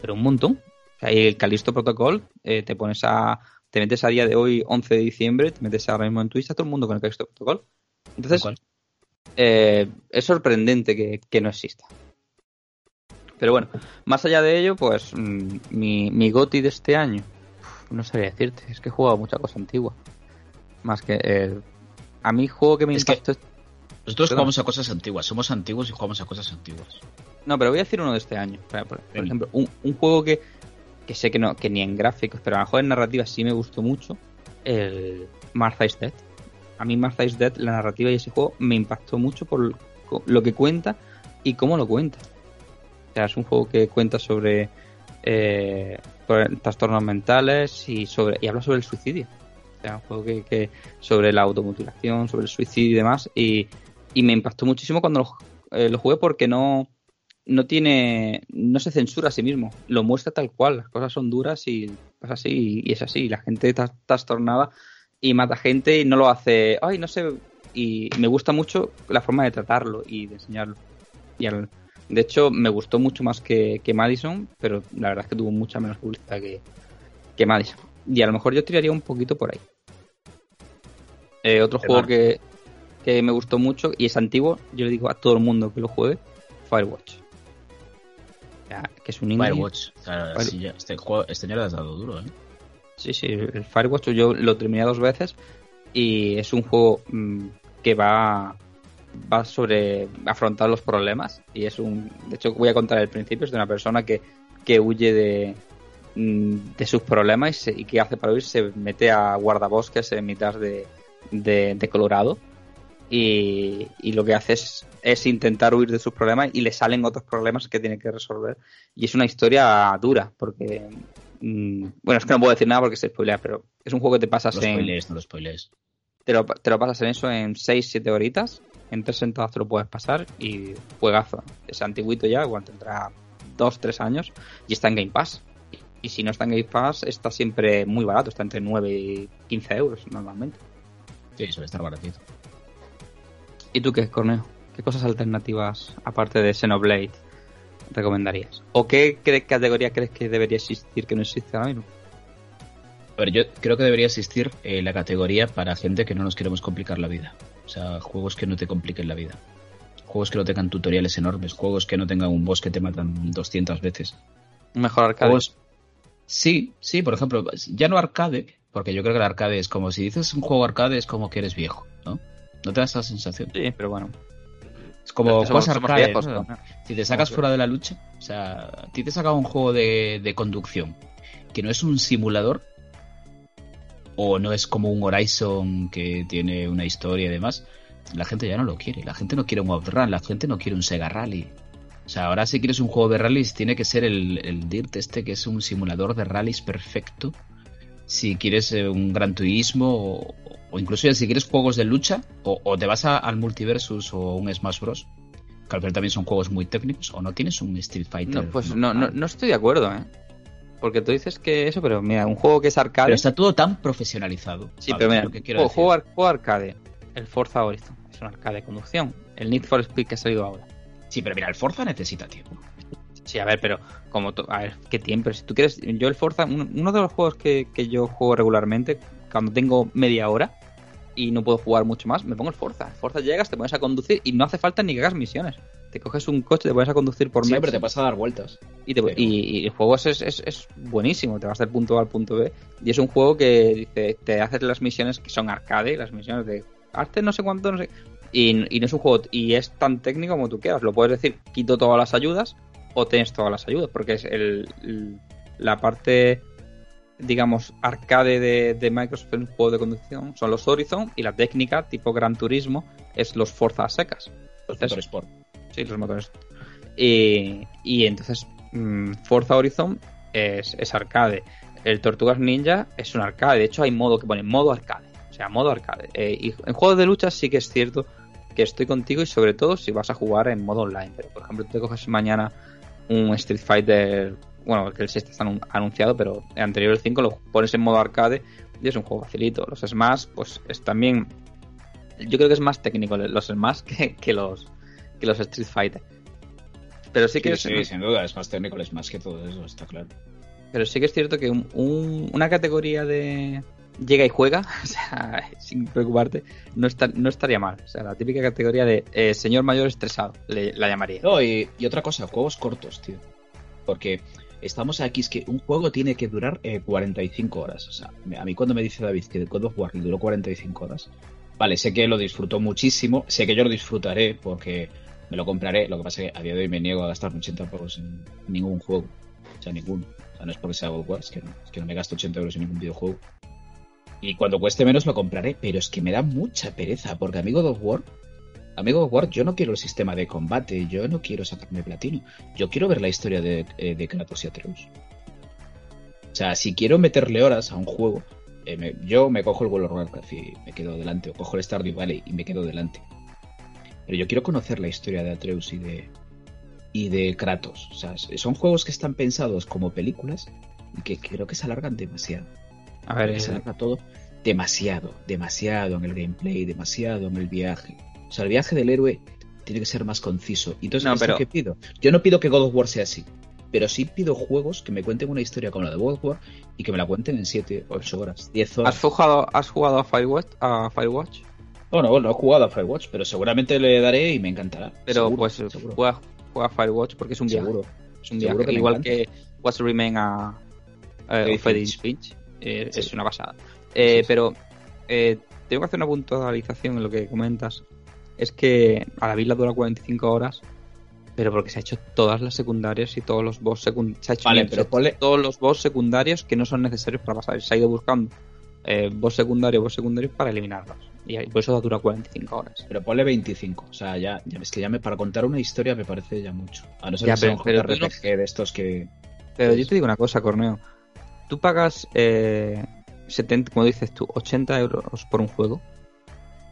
pero un montón. O sea, y el Calisto Protocol, eh, te pones a. Te metes a día de hoy, 11 de diciembre, te metes ahora mismo en Twitch, a todo el mundo con el Calisto Protocol. Entonces, eh, es sorprendente que, que no exista. Pero bueno, más allá de ello, pues mm, mi, mi GOTI de este año, uf, no sabría decirte, es que he jugado mucha cosa antigua. Más que... eh, a mí juego que me Es que- impactó... Nosotros Perdón. jugamos a cosas antiguas, somos antiguos y jugamos a cosas antiguas. No, pero voy a decir uno de este año. Por, ejemplo, un, un juego que, que sé que no que ni en gráficos, pero a lo mejor en narrativa sí me gustó mucho, el Martha is Dead. A mí Martha is Dead, la narrativa y ese juego me impactó mucho por lo que cuenta y cómo lo cuenta. O sea, es un juego que cuenta sobre eh, trastornos mentales y sobre y habla sobre el suicidio. Sea, un juego que, que sobre la automutilación, sobre el suicidio y demás. Y, me impactó muchísimo cuando lo, eh, lo jugué porque no, no tiene. no se censura a sí mismo. Lo muestra tal cual. Las cosas son duras y pasa así. Y, es así. La gente está trastornada y mata gente y no lo hace. Ay, no sé. Y me gusta mucho la forma de tratarlo y de enseñarlo. Y al- de hecho, me gustó mucho más que, que Madison, pero la verdad es que tuvo mucha menos publicidad que, que Madison. Y a lo mejor yo tiraría un poquito por ahí. Eh, otro juego que, que me gustó mucho y es antiguo, yo le digo a todo el mundo que lo juegue, Firewatch. Sea, que es un indie. Firewatch. O sea, Fire- sí, ya- este, juego, este año le has dado duro, ¿eh? Sí, sí, el Firewatch yo lo terminé dos veces y es un juego mm, que va va sobre afrontar los problemas y es un de hecho voy a contar el principio es de una persona que, que huye de de sus problemas y, se- y que hace para huir se mete a guardabosques en mitad de, de, de Colorado y, y lo que hace es, es intentar huir de sus problemas y le salen otros problemas que tiene que resolver y es una historia dura porque mm, bueno es que no puedo decir nada porque se spoilea pero es un juego que te pasas No en spoilees, no lo spoilees. te lo, te lo pasas en eso en 6-7 horitas. En tres sentadas te lo puedes pasar y juegazo. Es antiguito ya, igual tendrá 2-3 años y está en Game Pass. Y si no está en Game Pass, está siempre muy barato, está entre 9 y 15 euros normalmente. Sí, suele estar baratito. ¿Y tú qué, Corneo? ¿Qué cosas alternativas, aparte de Xenoblade, recomendarías? ¿O qué cre- categoría crees que debería existir que no existe ahora mismo? A ver, yo creo que debería existir eh, la categoría para gente que no nos queremos complicar la vida. O sea, juegos que no te compliquen la vida. Juegos que no tengan tutoriales enormes, juegos que no tengan un boss que te matan 200 veces. Mejor arcade. Juegos... Sí, sí, por ejemplo, ya no arcade, porque yo creo que el arcade es como si dices un juego arcade es como que eres viejo, ¿no? ¿No te da esa sensación? Sí, pero bueno. Es como Es que somos- juegos somos arcade, viejos, ¿no? Corneo. Si te sacas fuera de la lucha, o sea, a ti te saca un juego de, de conducción que no es un simulador o no es como un Horizon que tiene una historia y demás, la gente ya no lo quiere. La gente no quiere un Outrun, la gente no quiere un Sega Rally. O sea, ahora si quieres un juego de rallies tiene que ser el, el Dirt este que es un simulador de rallies perfecto. Si quieres eh, un Gran Turismo o, o incluso ya si quieres juegos de lucha o, o te vas a- al Multiversus o un Smash Bros. Que al final también son juegos muy técnicos o no tienes un Street Fighter. No, pues no, no, no estoy de acuerdo, ¿eh? Porque tú dices que eso, pero mira, un juego que es arcade. Pero está todo tan profesionalizado. Sí, ¿sabes pero mira, lo que quiero juego, decir? juego arcade. El Forza Horizon es un arcade de conducción. El Need for Speed que ha salido ahora. Sí, pero mira, el Forza necesita tiempo. Sí, a ver, pero como a ver, qué tiempo. Si tú quieres, yo el Forza, uno, uno de los juegos que, que yo juego regularmente, cuando tengo media hora y no puedo jugar mucho más, me pongo el Forza. El Forza llegas, te pones a conducir y no hace falta ni que hagas misiones. Te coges un coche, te pones a conducir por Siempre te pasa a dar vueltas. y, te- pero- y- y el juego es, es, es- es buenísimo. Te vas del punto A al punto B y es un juego que dice, te haces las misiones que son arcade, las misiones de arte no sé cuánto, no sé. Y, y no es un juego, y es tan técnico como tú quieras. Lo puedes decir, quito todas las ayudas o tienes todas las ayudas, porque es el, el- la parte digamos, arcade de, de Microsoft en un juego de conducción son los Horizon y la técnica tipo Gran Turismo es los Forza secas. Los Entonces, Motorsport. Sí, los motores. Y, y entonces mm, Forza Horizon es, es arcade. El Tortugas Ninja es un arcade. De hecho, hay modo que pone modo arcade. O sea, modo arcade. Eh, y en juegos de lucha sí que es cierto que estoy contigo y sobre todo si vas a jugar en modo online. Pero, por ejemplo, tú te coges mañana un Street Fighter, bueno, que el 6 está anun- anunciado, pero el anterior el 5 lo pones en modo arcade y es un juego facilito. Los Smash, pues es también... Yo creo que es más técnico los Smash que, que los, que los Street Fighter. Pero sí que Sí, es, sí, sin duda, es más técnico, es más que todo eso, está claro. pero sí que es cierto que un- un- una categoría de llega y juega, o sea, sin preocuparte, no, estaría mal. O sea, la típica categoría de eh, señor mayor estresado, le- la llamaría. No, y, otra cosa, juegos cortos, tío. Porque estamos aquí, es que un juego tiene que durar eh, 45 horas. O sea, a mí cuando me dice David que God of War duró 45 horas, vale, sé que lo disfrutó muchísimo, sé que yo lo disfrutaré porque me lo compraré. Lo que pasa es que a día de hoy me niego a gastar 80 pavos en ningún juego. O sea, ninguno. O sea, no es porque sea God es que no, es que no me gasto 80 euros en ningún videojuego. Y cuando cueste menos lo compraré, pero es que me da mucha pereza, porque a mí God of War Amigo of War, yo no quiero el sistema de combate, yo no quiero sacarme platino. Yo quiero ver la historia de, eh, de Kratos y Atreus. O sea, si quiero meterle horas a un juego, eh, yo me cojo el World of Warcraft y me quedo delante, o cojo el Stardew Valley y me quedo delante. Pero yo quiero conocer la historia de Atreus y de, y de Kratos. O sea, son juegos que están pensados como películas y que creo que se alargan demasiado. A ver, Que se eh, alarga todo demasiado, demasiado en el gameplay, demasiado en el viaje. O sea, el viaje del héroe tiene que ser más conciso. Entonces, No, ¿esto pero- qué pido? Yo no pido que God of War sea así, pero sí pido juegos que me cuenten una historia como la de God of War y que me la cuenten en 7, 8 horas, 10 horas. ¿has jugado, ¿has jugado a Firewatch? A Firewatch? Bueno, bueno, no he jugado a Firewatch, pero seguramente le daré y me encantará. Pero Seguro, pues seguro. juega, juega a Firewatch porque es un viaje. seguro. Es un viaje. que Igual que What's Remain a, a Finch. Finch. Eh, Sí. Es una pasada. Eh, Sí, sí. Pero eh, tengo que hacer una puntualización en lo que comentas. Es que a la vila dura 45 horas, pero porque se ha hecho todas las secundarias y todos los boss secundarios. Vale, bien, pero se ponle- todos los boss secundarios que no son necesarios para pasar. Se ha ido buscando eh, boss secundarios, boss secundarios para eliminarlos. Y por eso dura 45 horas. Pero ponle 25. O sea, ya, ya es que ya me, para contar una historia me parece ya mucho. A no ser Ya, que sea pero- un pero no- JRPG de estos que. Pero Pues- yo te digo una cosa, Corneo. Tú pagas eh, 70, como dices tú, 80 euros por un juego.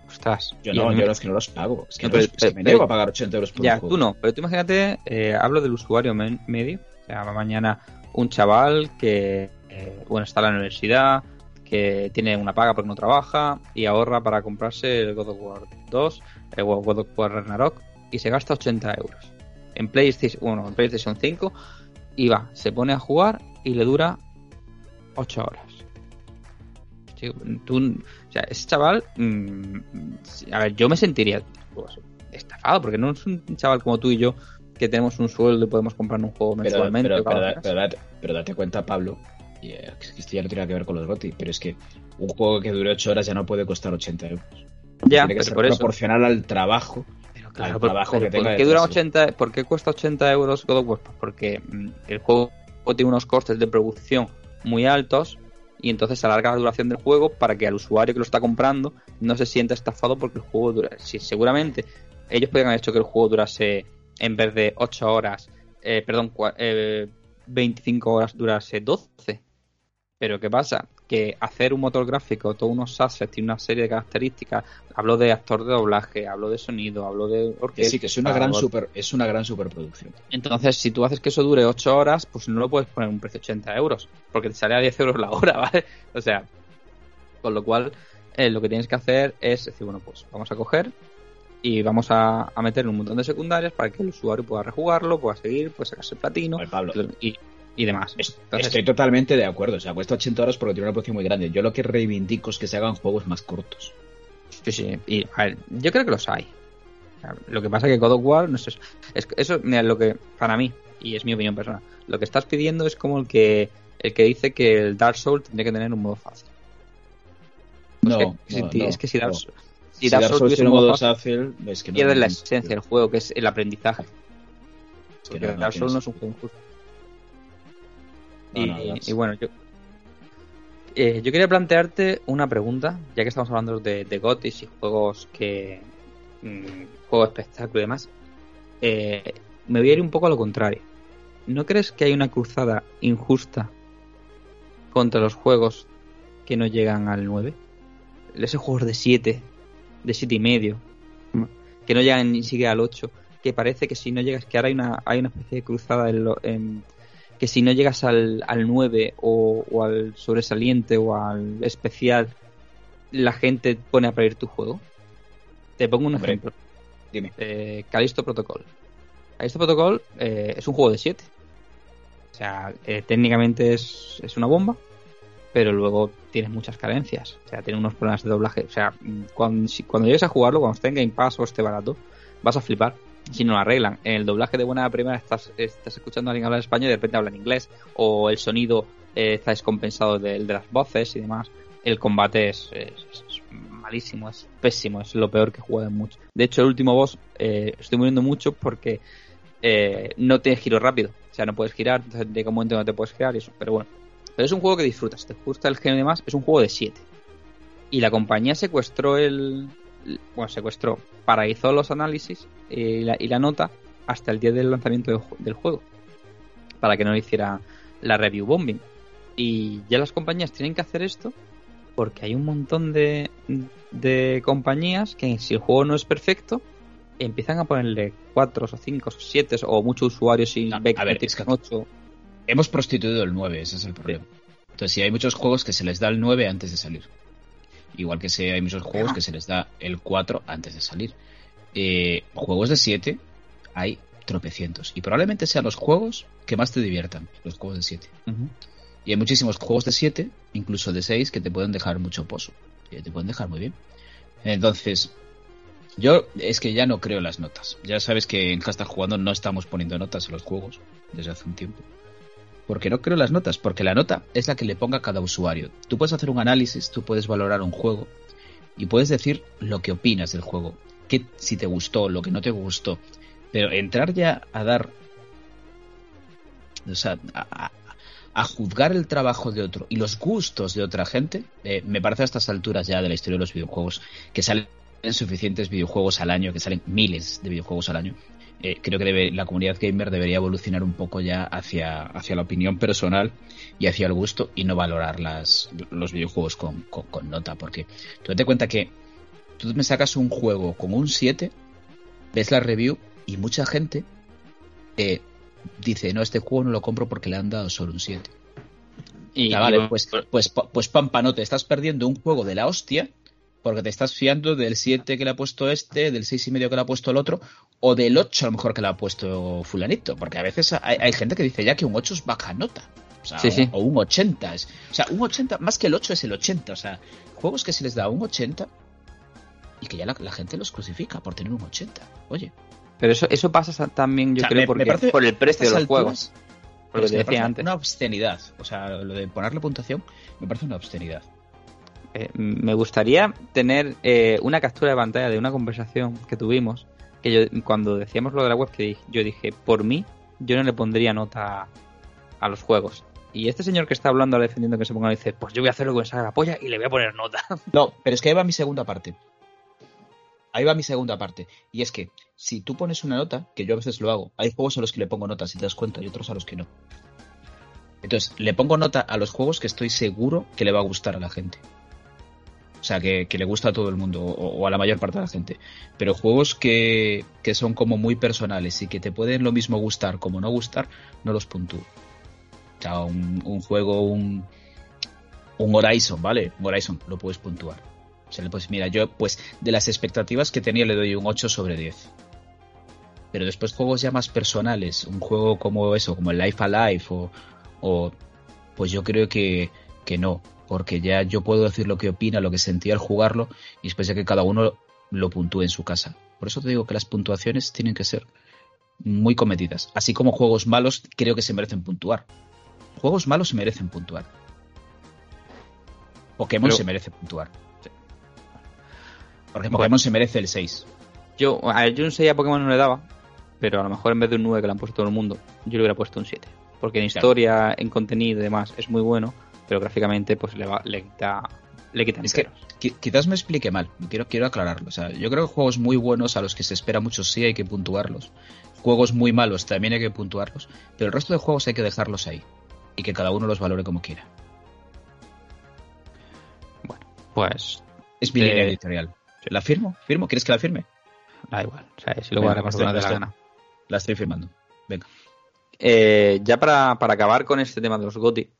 Ostras. Yo no, yo me- no es que no los pago. Es que, No, pero- es que me pero- niego a pagar 80 euros por Ya, un juego. tú no, pero tú imagínate, eh, hablo del usuario medio. O sea, va mañana un chaval que, eh, bueno, está en la universidad, que tiene una paga porque no trabaja y ahorra para comprarse el God of War 2, el God of War Ragnarok y se gasta 80 euros en PlayStation, bueno, en PlayStation 5 y va, se pone a jugar y le dura 8 horas. Sí, tú, o sea, ese chaval, mm, a ver, yo me sentiría pues, estafado porque no es un chaval como tú y yo que tenemos un sueldo y podemos comprar un juego Pero, mensualmente. pero, pero, date, pero date cuenta, Pablo, y, eh, esto ya no tiene que ver con los GOTY, pero es que un juego que dure 8 horas ya no puede costar 80 euros. ya, tiene que pero ser por eso. proporcional al trabajo. Pero al claro, trabajo pero que tenga ¿por qué dura detrás, 80, ¿por qué cuesta 80 euros God of War? Pues porque mm, el juego tiene unos costes de producción muy altos y entonces alarga la duración del juego para que al usuario que lo está comprando no se sienta estafado porque el juego dura. Si seguramente ellos podrían haber hecho que el juego durase en vez de 8 horas, eh, perdón, cua- eh, 25 horas durase 12. Pero ¿qué pasa? Que hacer un motor gráfico, todos unos assets y una serie de características, hablo de actor de doblaje, hablo de sonido, hablo de Que orquesta. sí, que es una gran super, es una gran superproducción. Entonces, si tú haces que eso dure 8 horas, pues no lo puedes poner un precio de 80 euros, porque te sale a 10 euros la hora, ¿vale? O sea, con lo cual, eh, lo que tienes que hacer es decir, bueno, pues vamos a coger y vamos a, a meter un montón de secundarias para que el usuario pueda rejugarlo, pueda seguir, pueda sacarse el platino Pablo, y, y demás. Entonces, estoy totalmente de acuerdo. O sea, cuesta 80 horas porque tiene una producción muy grande. Yo lo que reivindico es que se hagan juegos más cortos. Sí, sí. Y, a ver, yo creo que los hay. O sea, lo que pasa es que God of War, no sé, es, eso, mira, lo que, para mí, y es mi opinión personal, lo que estás pidiendo es como el que, el que dice que el Dark Souls tendría que tener un modo fácil. No, es, que, no, si- no, es que si Dark, no. si Si Dark Dark Souls tiene un modo fácil, es que la esencia del juego, que es el aprendizaje. es que Porque Dark Souls no es un juego injusto. Y, no, Dark y bueno, yo, Eh, yo quería plantearte una pregunta, ya que estamos hablando de, de GOTIS y juegos que. Mmm, juego espectáculo y demás. Eh, me voy a ir un poco a lo contrario. ¿No crees que hay una cruzada injusta contra los juegos que no llegan al 9? Esos juegos de 7, de 7 y medio, que no llegan ni siquiera al 8, que parece que si no llegas, que ahora hay una, hay una especie de cruzada en, lo, en que si no llegas al, al 9 o, o, al sobresaliente o al especial, la gente pone a pedir tu juego. Te pongo un Hombre, ejemplo. Dime. Eh, Callisto Protocol. Callisto Protocol eh, es un juego de 7. O sea, eh, técnicamente es, es una bomba, pero luego tiene muchas carencias. O sea, tiene unos problemas de doblaje. O sea, cuando, si, cuando llegues a jugarlo, cuando esté en Game Pass o esté barato, vas a flipar. Si no lo arreglan. En el doblaje de buena primera estás, estás escuchando a alguien hablar español y de repente habla en inglés. O el sonido eh, está descompensado del de las voces y demás. El combate es, malísimo, es pésimo, es lo peor que juega en mucho. De hecho, el último boss eh, estoy muriendo mucho porque eh, no tienes giro rápido. O sea, no puedes girar, entonces llega un momento donde te puedes girar y eso. Pero bueno, pero es un juego que disfrutas. Te gusta el género y demás, es un juego de 7. Y la compañía secuestró el. Bueno, secuestró, paralizó los análisis y la, y la nota hasta el día del lanzamiento de, del juego. Para que no hiciera la review bombing. Y ya las compañías tienen que hacer esto porque hay un montón de, de compañías que si el juego no es perfecto, empiezan a ponerle 4 o 5 o 7 o muchos usuarios y No, a ver, es que- 8. Hemos prostituido el 9, ese es el problema. Entonces, sí, hay muchos juegos que se les da el 9 antes de salir. Igual que sí, hay muchos juegos que se les da el 4 antes de salir. Eh, juegos de 7 hay tropecientos. Y probablemente sean los juegos que más te diviertan, los juegos de 7. Ujú. Y hay muchísimos juegos de 7, incluso de 6, que te pueden dejar mucho pozo. Que te pueden dejar muy bien. Entonces, yo es que ya no creo las notas. Ya sabes que en Hashtag Jugando no estamos poniendo notas en los juegos desde hace un tiempo. Porque no creo las notas, porque la nota es la que le ponga cada usuario. Tú puedes hacer un análisis, tú puedes valorar un juego y puedes decir lo que opinas del juego. Que si te gustó, lo que no te gustó. Pero entrar ya a dar. O sea, a, a- a juzgar el trabajo de otro y los gustos de otra gente, eh, me parece a estas alturas ya de la historia de los videojuegos que salen suficientes videojuegos al año, que salen miles de videojuegos al año. Eh, creo que debe- la comunidad gamer debería evolucionar un poco ya hacia, hacia la opinión personal y hacia el gusto y no valorar las, los videojuegos con, con- con nota. Porque tú date cuenta que tú me sacas un juego con un 7, ves la review y mucha gente eh, dice, no, este juego no lo compro porque le han dado solo un 7. Y, vale, pues, pues, pa- pues Pampa, no te estás perdiendo un juego de la hostia porque te estás fiando del 7 que le ha puesto este, del 6 y medio que le ha puesto el otro, o del 8 a lo mejor que le ha puesto fulanito, porque a veces hay, hay gente que dice ya que un 8 es baja nota. O, sea, Sí, o- sí. o un 80. Es, o sea, un 80, más que el 8 es el 80. O sea, juegos que se les da un 80 y que ya la, la gente los crucifica por tener un 80. Oye, Pero eso, eso pasa sa- también, yo O sea, creo, me- porque, por el precio de los juegos. Por lo que me decía parece antes. Una obscenidad. O sea, lo de ponerle puntuación me parece una obscenidad. Eh, me gustaría tener eh, una captura de pantalla de una conversación que tuvimos. Que yo, cuando decíamos lo de la web, que yo dije, por mí, yo no le pondría nota a los juegos. Y este señor que está hablando, ahora defendiendo que se ponga, dice, pues yo voy a hacer lo que me salga la polla y le voy a poner nota. No, pero es que ahí va mi segunda parte. Ahí va mi segunda parte. Y es que si tú pones una nota, que yo a veces lo hago, hay juegos a los que le pongo nota, si te das cuenta, y otros a los que no. Entonces, le pongo nota a los juegos que estoy seguro que le va a gustar a la gente. O sea, que, le gusta a todo el mundo, o, a la mayor parte de la gente. Pero juegos que, que son como muy personales y que te pueden lo mismo gustar como no gustar, no los puntúo. O sea, un, un juego, un, un Horizon, ¿vale? Un Horizon lo puedes puntuar. O sea, le puedes, mira, yo pues de las expectativas que tenía le doy un 8 sobre 10. Pero después juegos ya más personales, un juego como eso, como el Life Alive o, o pues yo creo que, que no, porque ya yo puedo decir lo que opina, lo que sentía al jugarlo y después ya que cada uno lo puntúe en su casa. Por eso te digo que las puntuaciones tienen que ser muy comedidas. Así como juegos malos creo que se merecen puntuar. Juegos malos se merecen puntuar. Pokémon Pero- se merece puntuar. Porque Pokémon se merece el 6. Yo, a yo un 6 a Pokémon no le daba, pero a lo mejor en vez de un 9 que le han puesto todo el mundo, yo le hubiera puesto un 7. Porque en Claro. historia, en contenido y demás es muy bueno, pero gráficamente pues le, va, le quita le quitan Es que quizás me explique mal, quiero, quiero aclararlo. O sea, yo creo que juegos muy buenos a los que se espera mucho sí hay que puntuarlos. Juegos muy malos también hay que puntuarlos, pero el resto de juegos hay que dejarlos ahí y que cada uno los valore como quiera. Bueno, pues Es mi Eh, línea editorial. ¿La firmo? ¿Firmo? ¿Quieres que la firme? da igual. O sea, si luego Venga, haremos pues dé la estoy- gana. La estoy firmando. Venga. Eh, ya para, para acabar con este tema de los GOTI,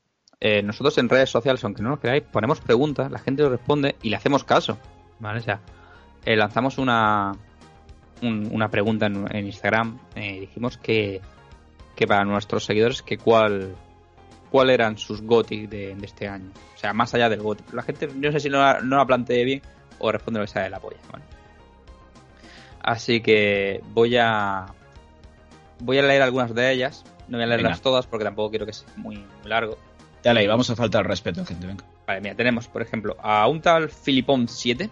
eh, nosotros en redes sociales, aunque no nos creáis, ponemos preguntas, la gente nos responde y le hacemos caso. ¿Vale? O sea, eh, lanzamos una, un- una pregunta en, en Instagram. eh, dijimos que, que para nuestros seguidores, que cuál, cuál eran sus GOTI de, de este año. O sea, más allá del GOTI. La gente, no sé si no la, no la plantee bien o responde lo que sea de la polla. ¿vale? Así que voy a voy a leer algunas de ellas. No voy a leerlas Venga. todas porque tampoco quiero que sea muy, muy largo. Dale, ahí vamos a faltar al respeto, gente. Venga. Vale, mira, tenemos, por ejemplo, a un tal Filipón 7.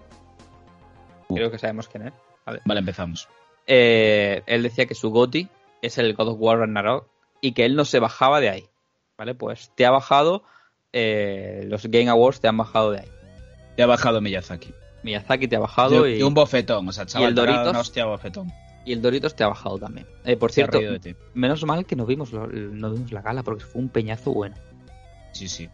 Uh. Creo que sabemos quién es. Vale, empezamos. Eh, él decía que su GOTI es el God of War Ragnarok y que él no se bajaba de ahí. ¿Vale? Pues te ha bajado, eh, los Game Awards te han bajado de ahí. Te ha bajado Miyazaki. Miyazaki te ha bajado De, y, de un bofetón, o sea, chaval, el ha dado Doritos? hostia bofetón. y el Doritos te ha bajado también. Eh, por Se cierto, menos mal que no vimos, lo- no vimos la gala porque fue un peñazo bueno. Sí, sí.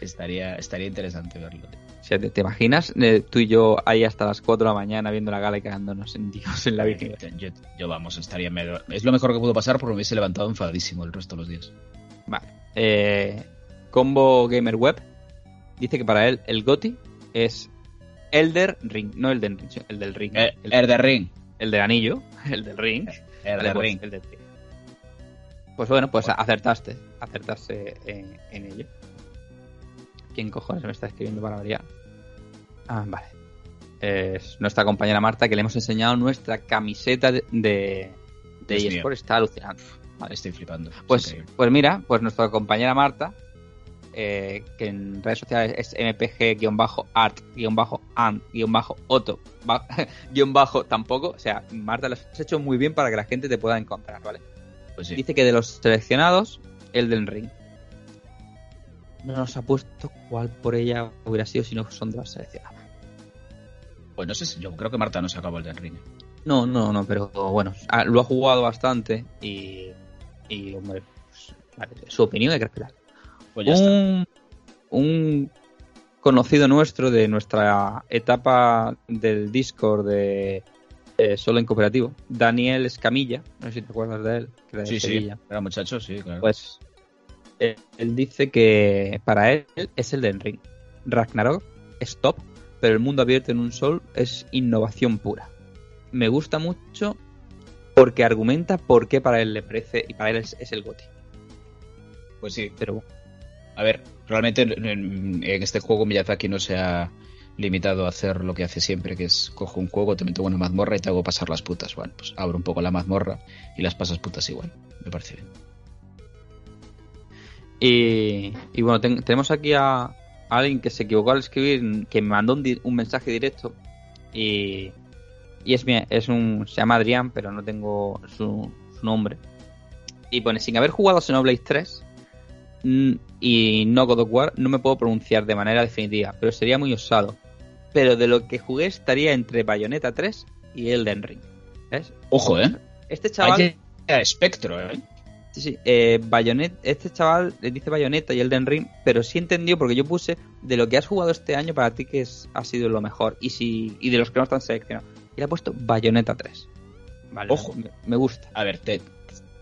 Estaría, estaría interesante verlo. tío. O sea, ¿te, te imaginas eh, tú y yo ahí hasta las 4 de la mañana viendo la gala y cagándonos en Dios en la Virgen? Yo, yo, vamos, estaría medio... Es lo mejor que pudo pasar porque me hubiese levantado enfadísimo el resto de los días. Vale. Eh, Combo Gamer Web dice que para él el GOTI es Elder Ring, no el del Ring, el del Ring. Eh, el, el de Ring. el del anillo, el del Ring. El pues, Ring. el del Ring. Pues bueno, pues acertaste, acertaste en, en ello. ¿Quién cojones me está escribiendo para variar? Ah, vale. Es nuestra compañera Marta que le hemos enseñado nuestra camiseta de, de, de eSport. Está alucinando. Vale, estoy flipando. Es Pues, pues mira, pues nuestra compañera Marta, eh, que en redes sociales es mpg-art-and-otto, ba- guion bajo tampoco, o sea, Marta lo has hecho muy bien para que la gente te pueda encontrar, ¿vale? Pues sí. Dice que de los seleccionados, el del ring. No nos ha puesto cuál por ella hubiera sido si no son de los seleccionados. Pues no sé, si- yo creo que Marta no se acabó el del Ring. No, no, no, pero bueno, ah, lo ha jugado bastante y, y hombre, pues, vale, su opinión hay que. Pues ya está. un, un conocido nuestro de nuestra etapa del Discord de eh, solo en cooperativo, Daniel Escamilla, no sé si te acuerdas de él, que era de Sí, sí. Sevilla. Era muchacho, sí, claro. Pues eh, él dice que para él es el del ring. Ragnarok es top, pero el mundo abierto en un sol es innovación pura. Me gusta mucho porque argumenta por qué para él le parece y para él es, es el goti. Pues sí. Pero bueno, A ver, realmente en, en este juego Miyazaki no se ha limitado a hacer lo que hace siempre, que es cojo un juego, te meto una mazmorra y te hago pasar las putas. Bueno, pues abro un poco la mazmorra y las pasas putas igual. Me parece bien. Y, y bueno, ten- tenemos aquí a alguien que se equivocó al escribir, que me mandó un, di- un mensaje directo y, y es, es un, se llama Adrián, pero no tengo su, su nombre. Y pone, sin haber jugado Xenoblade 3 mm, y no God of War, no me puedo pronunciar de manera definitiva, pero sería muy osado. Pero de lo que jugué estaría entre Bayonetta 3 y Elden Ring. ¿Ves? Ojo, ¿eh? Este chaval... Vaya espectro, ¿eh? Sí, sí. Eh, Bayonet- este chaval le dice Bayonetta y Elden Ring, pero sí entendió porque yo puse de lo que has jugado este año para ti que es, ha sido lo mejor y si y de los que no están seleccionados. Y le ha puesto Bayonetta 3. Vale, Ojo. Me, me gusta. A ver, te-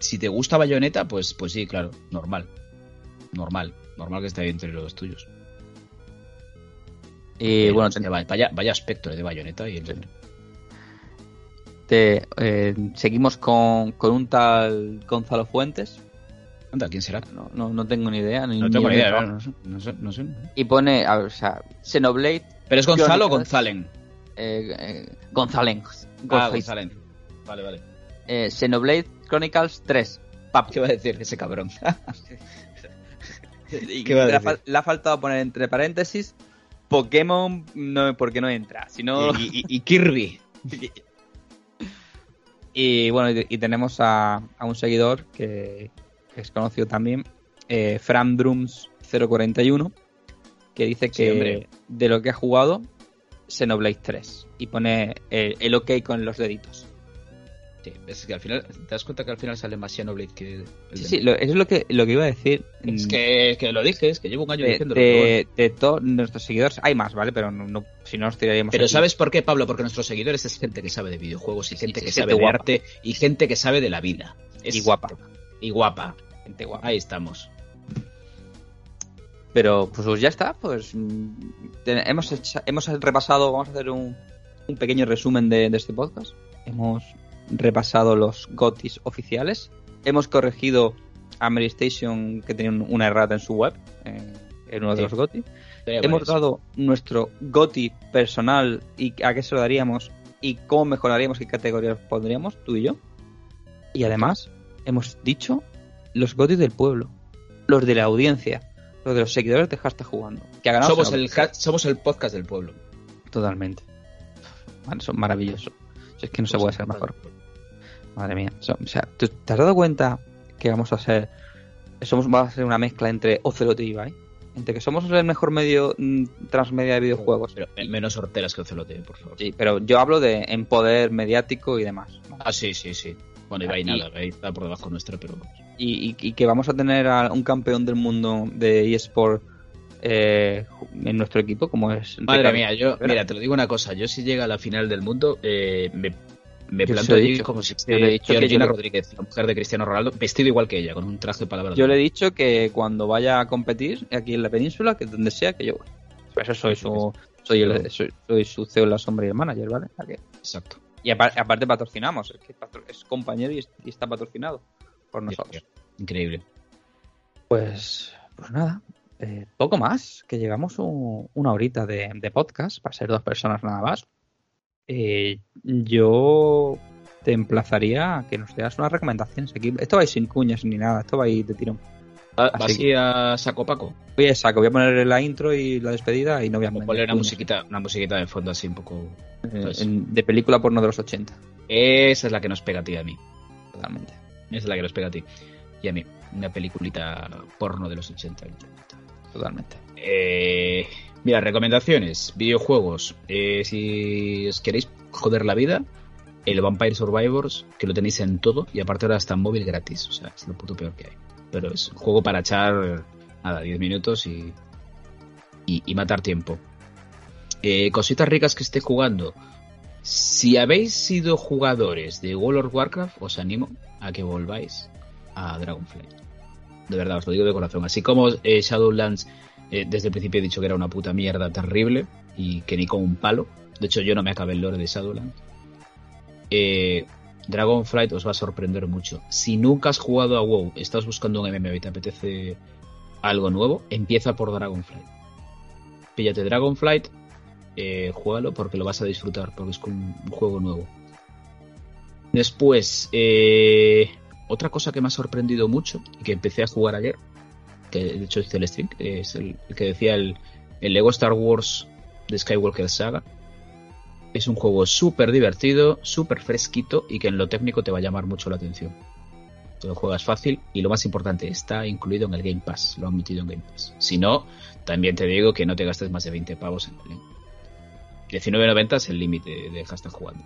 si te gusta Bayonetta, pues, pues sí, claro, normal. Normal. Normal que esté ahí entre los tuyos. Y bueno, Hostia, vaya, vaya, espectro de Bayonetta y el eh, seguimos con, con un tal Gonzalo Fuentes. ¿quién será? No, no, no tengo ni idea. Ni, No tengo ni idea, idea. no sé, no sé, no sé. Y pone, a ver, o sea, Xenoblade ¿Pero es Gonzalo o. Gonzalen? eh, eh, Gonzalen. Ah, Gonzales. Gonzalen. Vale, vale. Eh, Xenoblade Chronicles 3. Pap. ¿Qué va a decir ese cabrón? Y ¿Qué va a le, ha decir? ha faltado poner entre paréntesis Pokémon no, porque no entra. Sino... y, y- y Kirby. y bueno, y, y tenemos a, a un seguidor que, que es conocido también, eh, Fran Drums 041 que dice que de lo que ha jugado Xenoblade 3 y pone el, el ok con los deditos. Sí, es que al final, ¿te das cuenta que al final sale más Xenoblade que el Sí, sí, lo- eso es lo que, lo que iba a decir. Es Mm, que, que lo dije, es que llevo un año bueno. de, de todos nuestros seguidores hay más, ¿vale? Pero no, no- si no nos tiraríamos. Pero aquí. ¿sabes por qué, Pablo? Porque nuestros seguidores es gente que sabe de videojuegos y Sí, gente sí, que gente sabe de guapa. arte y gente que sabe de la vida. Es- Y guapa. Y guapa. Gente guapa. Ahí estamos. Pero pues ya está, pues mm, hemos, hecha- hemos repasado, vamos a hacer un, un pequeño resumen de, de este podcast. Hemos repasado los GOTIS oficiales. Hemos corregido a Mary Station que tenía un- una errata en su web, en, en uno de Sí. los GOTI. Tenía Hemos dado nuestro GOTI personal y a qué se lo daríamos y cómo mejoraríamos qué categorías pondríamos, tú y yo. Y además hemos dicho los GOTI del pueblo, los de la audiencia, los de los seguidores de Hashtag Jugando. Que ha ganado somos, el, somos el podcast del pueblo. Totalmente. Man, Son maravillosos. Si es que no se puede ser mejor. Madre mía. O sea, ¿tú ¿te has dado cuenta que vamos a ser. Somos, va a ser una mezcla entre Ocelot y Ibai? Entre que somos el mejor medio mm, transmedia de videojuegos. Pero eh, menos horteras que Ocelote, por favor. Sí, pero yo hablo de en poder mediático y demás. Ah, sí, sí, sí. Bueno, Ibai Y- nada, Ibai está por debajo nuestra, pero... Y, y- y que vamos a tener a un campeón del mundo de eSport eh, en nuestro equipo, como es. Madre Ricardo mía, yo, mira, te lo digo una cosa, yo si llega a la final del mundo, eh, me, me Yo planto como si Yo le he dicho que Georgina yo le- Rodríguez, la mujer de Cristiano Ronaldo, vestido igual que ella, con un traje de palabras. Yo le he dicho que cuando vaya a competir aquí en la península, que donde sea, que yo voy. Por eso soy su, soy, el- soy, soy su CEO en la sombra y el manager, ¿vale? Exacto. y apar- aparte patrocinamos, es que es compañero y, es- y está patrocinado por nosotros. Increíble. Pues, pues nada, eh, poco más, que llegamos un- una horita de, de podcast, para ser dos personas nada más. Eh, yo te emplazaría a que nos dieras unas recomendaciones aquí. Esto va a ir sin cuñas ni nada, esto va a ir de tirón. ¿Va- Así ¿Vas a saco Paco? Voy a saco, voy a poner la intro y la despedida y no voy a poner una musiquita, una musiquita de fondo así un poco... Eh, pues. de película porno de los 80, Esa es la que nos pega a ti y a mí. totalmente. Esa es la que nos pega a ti y a mí. Una peliculita porno de los 80. Totalmente. Eh, mira, recomendaciones, videojuegos. Eh, si os queréis joder la vida, el Vampire Survivors, que lo tenéis en todo, y aparte ahora está en móvil gratis. O sea, es lo puto peor que hay. Pero es un juego para echar, nada, 10 minutos y, y, matar tiempo. Eh, cositas ricas que esté jugando. Si habéis sido jugadores de World of Warcraft, os animo a que volváis a Dragonflight. De verdad, os lo digo de corazón. Así como eh, Shadowlands eh, desde el principio he dicho que era una puta mierda terrible y que ni con un palo. De hecho, yo no me acabé el lore de Shadowlands. Eh, Dragonflight os va a sorprender mucho. Si nunca has jugado a WoW, estás buscando un MMO y te apetece algo nuevo, empieza por Dragonflight. Píllate Dragonflight, eh, juégalo porque lo vas a disfrutar, porque es un, un juego nuevo. Después, eh, otra cosa que me ha sorprendido mucho y que empecé a jugar ayer, que de hecho hice el stream, es el, que decía el, el Lego Star Wars de Skywalker Saga. Es un juego súper divertido, súper fresquito y que en lo técnico te va a llamar mucho la atención. Te lo juegas fácil y lo más importante, está incluido en el Game Pass, lo han metido en Game Pass. Si no, también te digo que no te gastes más de 20 pavos en el 19.90 es el límite de hashtag jugando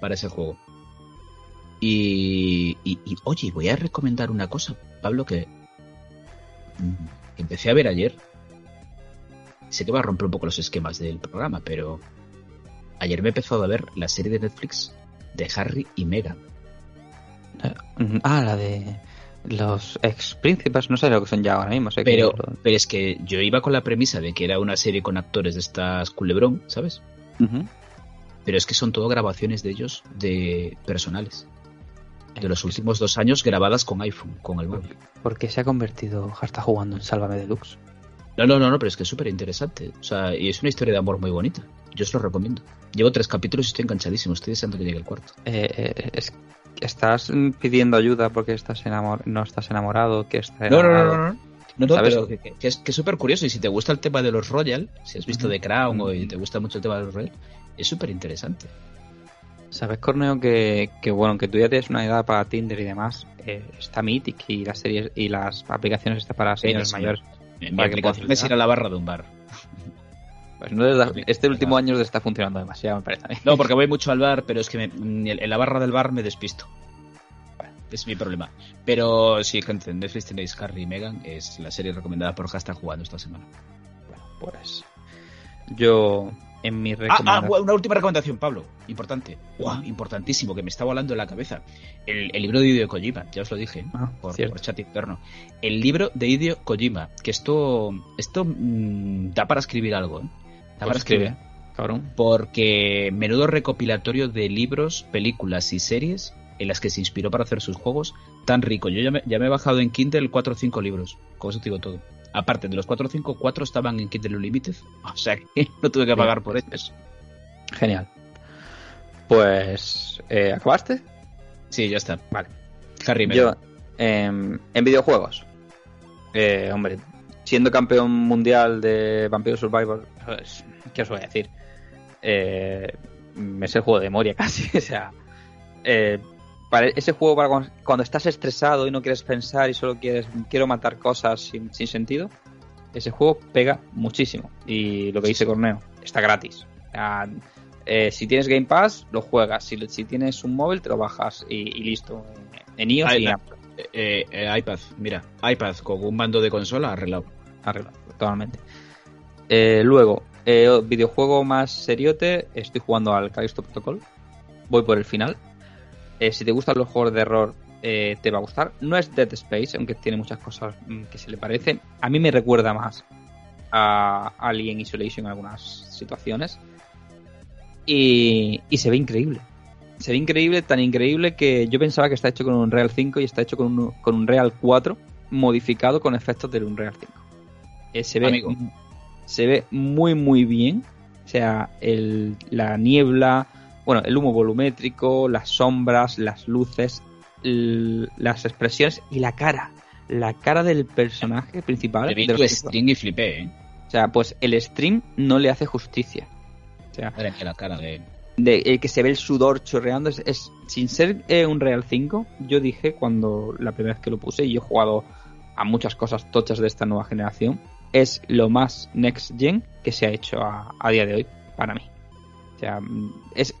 para ese juego. Y, y, oye, voy a recomendar una cosa, Pablo, que empecé a ver ayer. Sé que va a romper un poco los esquemas del programa, pero ayer me he empezado a ver la serie de Netflix de Harry y Meghan. Eh, Ah, la de los ex príncipes, no sé lo que son ya ahora mismo. Sé Pero, pero es que yo iba con la premisa de que era una serie con actores de estas culebrón, ¿sabes? Pero es que son todo grabaciones de ellos de personales. De los últimos dos años grabadas con iPhone, con el móvil. ¿Por qué se ha convertido hasta jugando en Sálvame Deluxe? No, no, no, no, pero es que es súper interesante. O sea, y es una historia de amor muy bonita. Yo os lo recomiendo. Llevo tres capítulos y estoy enganchadísimo. Estoy deseando que llegue el cuarto. Eh, eh, es- ¿Estás pidiendo ayuda porque estás enamor no estás enamorado? Que estás No, no, no, enamorado? no. no. No, no, ¿Sabes? pero que, que es que es súper curioso. Y si te gusta el tema de los Royal, si has visto. The Crown o y te gusta mucho el tema de los Royal, es súper interesante. ¿Sabes, Corneo, que, que bueno, que tú ya tienes una edad para Tinder y demás? eh, está Mythic y las series y las aplicaciones estas para señores sí. mayores Mi, mi aplicación es ir a la barra de un bar. Pues no este último año está funcionando demasiado, me parece a mí. No, porque voy mucho al bar, pero es que me- en la barra del bar me despisto. Es mi problema. Pero sí, gente, en Netflix tenéis Carrie y Megan, es la serie recomendada por Hashtag jugando esta semana. Pues yo en mi Ah, ah, recomendación... una última recomendación, Pablo. Importante. Guau, importantísimo, que me está volando en la cabeza. El, el libro de Hideo Kojima, ya os lo dije, Ah, por, por chat interno. El libro de Hideo Kojima, que esto, esto mm, da para escribir algo, ¿eh? Da para Pues escribe, cabrón. porque menudo recopilatorio de libros, películas y series en las que se inspiró para hacer sus juegos tan rico. Yo ya me, ya me he bajado en Kindle 4 o 5 libros, con eso te digo todo. Aparte de los 4 o 5, 4 estaban en Kindle Unlimited, o sea que no tuve que pagar por ellos. Genial. Pues, eh, ¿acabaste? Sí, ya está. Vale. Harry Yo, em, en videojuegos, eh, hombre, siendo campeón mundial de Vampire Survivor, pues, ¿qué os voy a decir? Eh, me sé el juego de memoria casi, o sea, eh, para ese juego para cuando, cuando estás estresado y no quieres pensar y solo quieres quiero matar cosas sin, sin sentido, ese juego pega muchísimo. Y lo que dice Corneo, está gratis. Sea, eh, si tienes Game Pass, lo juegas. Si, si tienes un móvil, te lo bajas y, y listo. En iOS Ahí y en. Eh, eh, iPad, mira, iPad con un mando de consola arreglado. arreglado totalmente. Luego, eh, videojuego más seriote, estoy jugando al Callisto Protocol. Voy por el final. Eh, si te gustan los juegos de error, eh, te va a gustar. No es Dead Space, aunque tiene muchas cosas mm, que se le parecen. A mí me recuerda más a Alien Isolation en algunas situaciones. Y, y se ve increíble. Se ve increíble, tan increíble que yo pensaba que está hecho con un Real 5 y está hecho con un, con un Real 4 modificado con efectos del Unreal 5. Eh, se, ve, Amigo. se ve muy, muy bien. O sea, el, la niebla, bueno, el humo volumétrico, las sombras, las luces, las expresiones y la cara. La cara del personaje principal. Vi de stream y flipé, ¿eh? o sea, pues el stream no le hace justicia. O sea, mía, la cara de... de eh, que se ve el sudor chorreando es, es- sin ser eh, un Real 5 yo dije cuando la primera vez que lo puse y yo he jugado a muchas cosas tochas de esta nueva generación es lo más next gen que se ha hecho a, a día de hoy para mí o sea es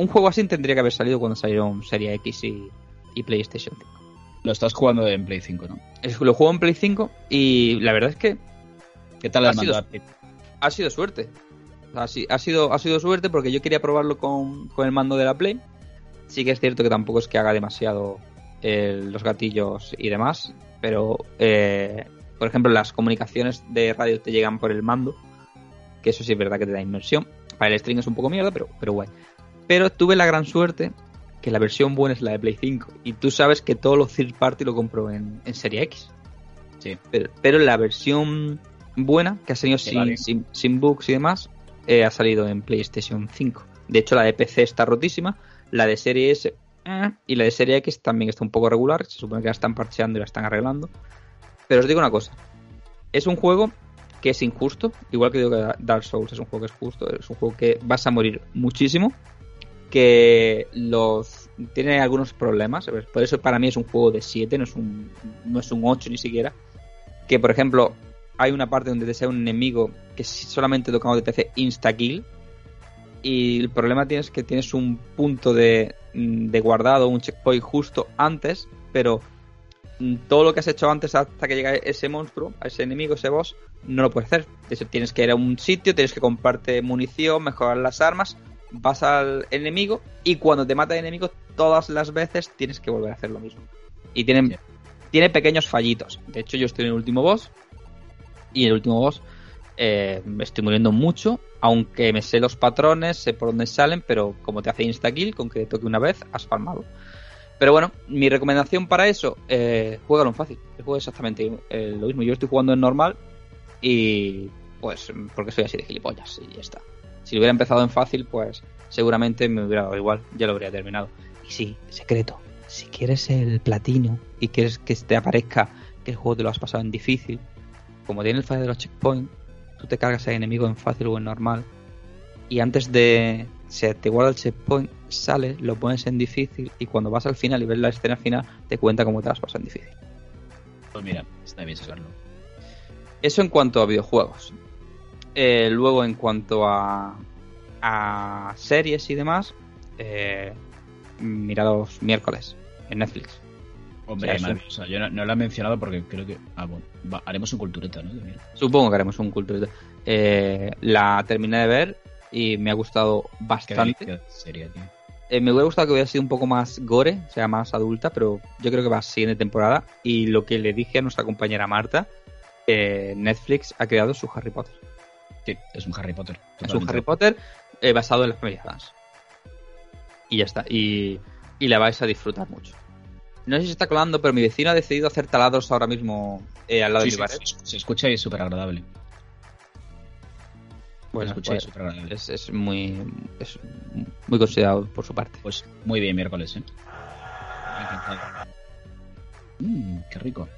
un juego así tendría que haber salido cuando salieron Serie X y, y PlayStation 5 Lo estás jugando en Play 5, ¿no? Es- lo juego en Play 5 y la verdad es que ¿Qué tal Ha sido- ha sido suerte. Ha, sido, ha sido suerte porque yo quería probarlo con, con el mando de la Play. Sí que es cierto que tampoco es que haga demasiado eh, los gatillos y demás, pero eh, por ejemplo las comunicaciones de radio te llegan por el mando, que eso sí es verdad que te da inmersión. Para el string es un poco mierda, pero, pero guay. Pero tuve la gran suerte que la versión buena es la de Play 5 y tú sabes que todos los third party lo compro en, en Serie X. Sí. Pero, pero la versión buena, que ha salido Sí, sin, vale. sin, sin bugs y demás, eh, ha salido en PlayStation 5. De hecho, la de PC está rotísima, la de Serie S eh, y la de Serie X también está un poco regular. Se supone que la están parcheando y la están arreglando. Pero os digo una cosa: es un juego que es injusto, igual que digo que Dark Souls es un juego que es justo, es un juego que vas a morir muchísimo. Que los tiene algunos problemas, por eso para mí es un juego de 7, no es un, no es un 8 ni siquiera que por ejemplo hay una parte donde te sale un enemigo que solamente tocando de PC insta kill y el problema tienes que tienes un punto de, mm, de guardado, un checkpoint justo antes, pero mm, todo lo que has hecho antes hasta que llega ese monstruo, a ese enemigo, ese boss, no lo puedes hacer. Tienes que ir a un sitio, tienes que comprarte munición, mejorar las armas, vas al enemigo y cuando te mata el enemigo todas las veces tienes que volver a hacer lo mismo. Y tienen, Sí. tiene pequeños fallitos. De hecho, yo estoy en el último boss y el último boss eh, me estoy muriendo mucho, aunque me sé los patrones, sé por dónde salen, pero como te hace insta-kill, con que toque una vez, has farmado. Pero bueno, mi recomendación para eso, eh, juégalo en fácil. El juego es exactamente eh, lo mismo. Yo estoy jugando en normal y pues porque soy así de gilipollas y ya está. Si lo hubiera empezado en fácil, pues seguramente me hubiera dado igual, ya lo habría terminado. Y sí, secreto, si quieres el platino y quieres que te aparezca que el juego te lo has pasado en difícil, como tiene el fallo de los checkpoints, tú te cargas al enemigo en fácil o en normal y antes de se te guarda el checkpoint, sales, lo pones en difícil y cuando vas al final y ves la escena final, te cuenta cómo te has pasado en difícil. Pues mira, está bien saberlo. Eso en cuanto a videojuegos. Eh, luego, en cuanto a, a series y demás, eh, mirados miércoles en Netflix. Hombre, O sea, yo no, no lo he mencionado porque creo que. Ah, bueno, va- haremos un cultureta, ¿no? Supongo que haremos un culto. Eh, la terminé de ver y me ha gustado bastante. serie, tío. Eh, me hubiera gustado que hubiera sido un poco más gore, o sea, más adulta, pero yo creo que va a siguiente temporada. Y lo que le dije a nuestra compañera Marta, eh, Netflix ha creado su Harry Potter. Sí, es un Harry Potter. Es un. Harry Potter eh, basado en la familia Adams. Y ya está. Y, y la vais a disfrutar mucho. No sé si se está colando, pero mi vecino ha decidido hacer taladros ahora mismo eh, al lado Sí, de mi sí, pared. se, escucha y es súper agradable. Bueno, y pues, es súper agradable. es, es muy es muy considerado por su parte. Pues muy bien, miércoles, ¿eh? Mmm, qué rico.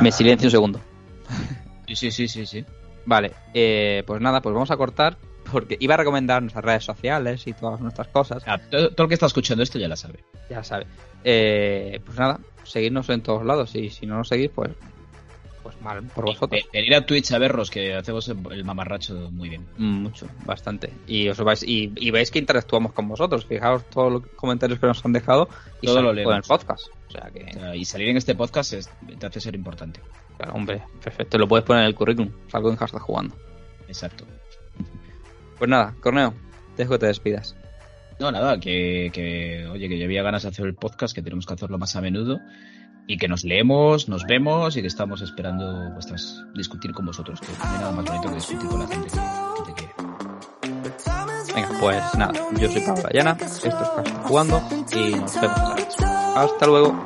Me silencio un segundo. Sí, sí, sí, sí, sí. Vale, eh, pues nada, pues vamos a cortar porque iba a recomendar nuestras redes sociales y todas nuestras cosas. Ah, todo, todo el que está escuchando esto ya la sabe. Ya sabe. Eh, pues nada, seguidnos en todos lados y si no nos seguís, pues pues mal por vosotros. Ve- Venir a Twitch a vernos que hacemos el mamarracho muy bien. Mm, Mucho, bastante. Y os vais y, y veis que interactuamos con vosotros. Fijaos todos los comentarios que nos han dejado y Todo lo con leemos. el podcast. O sea que, O sea, y salir en este podcast es, te hace ser importante. Claro, hombre, perfecto. Lo puedes poner en el currículum. Salgo en hashtag jugando. Exacto. Pues nada, Corneo, te dejo que te despidas. No, nada, que, que, oye, que yo había ganas de hacer el podcast, que tenemos que hacerlo más a menudo y que nos leemos, nos vemos y que estamos esperando vuestras discutir con vosotros, que no hay nada más bonito que discutir con la gente que, que te quiere. Venga, pues nada, yo soy Pablo Ayana, esto es Hashtag Jugando y nos vemos. Hasta luego.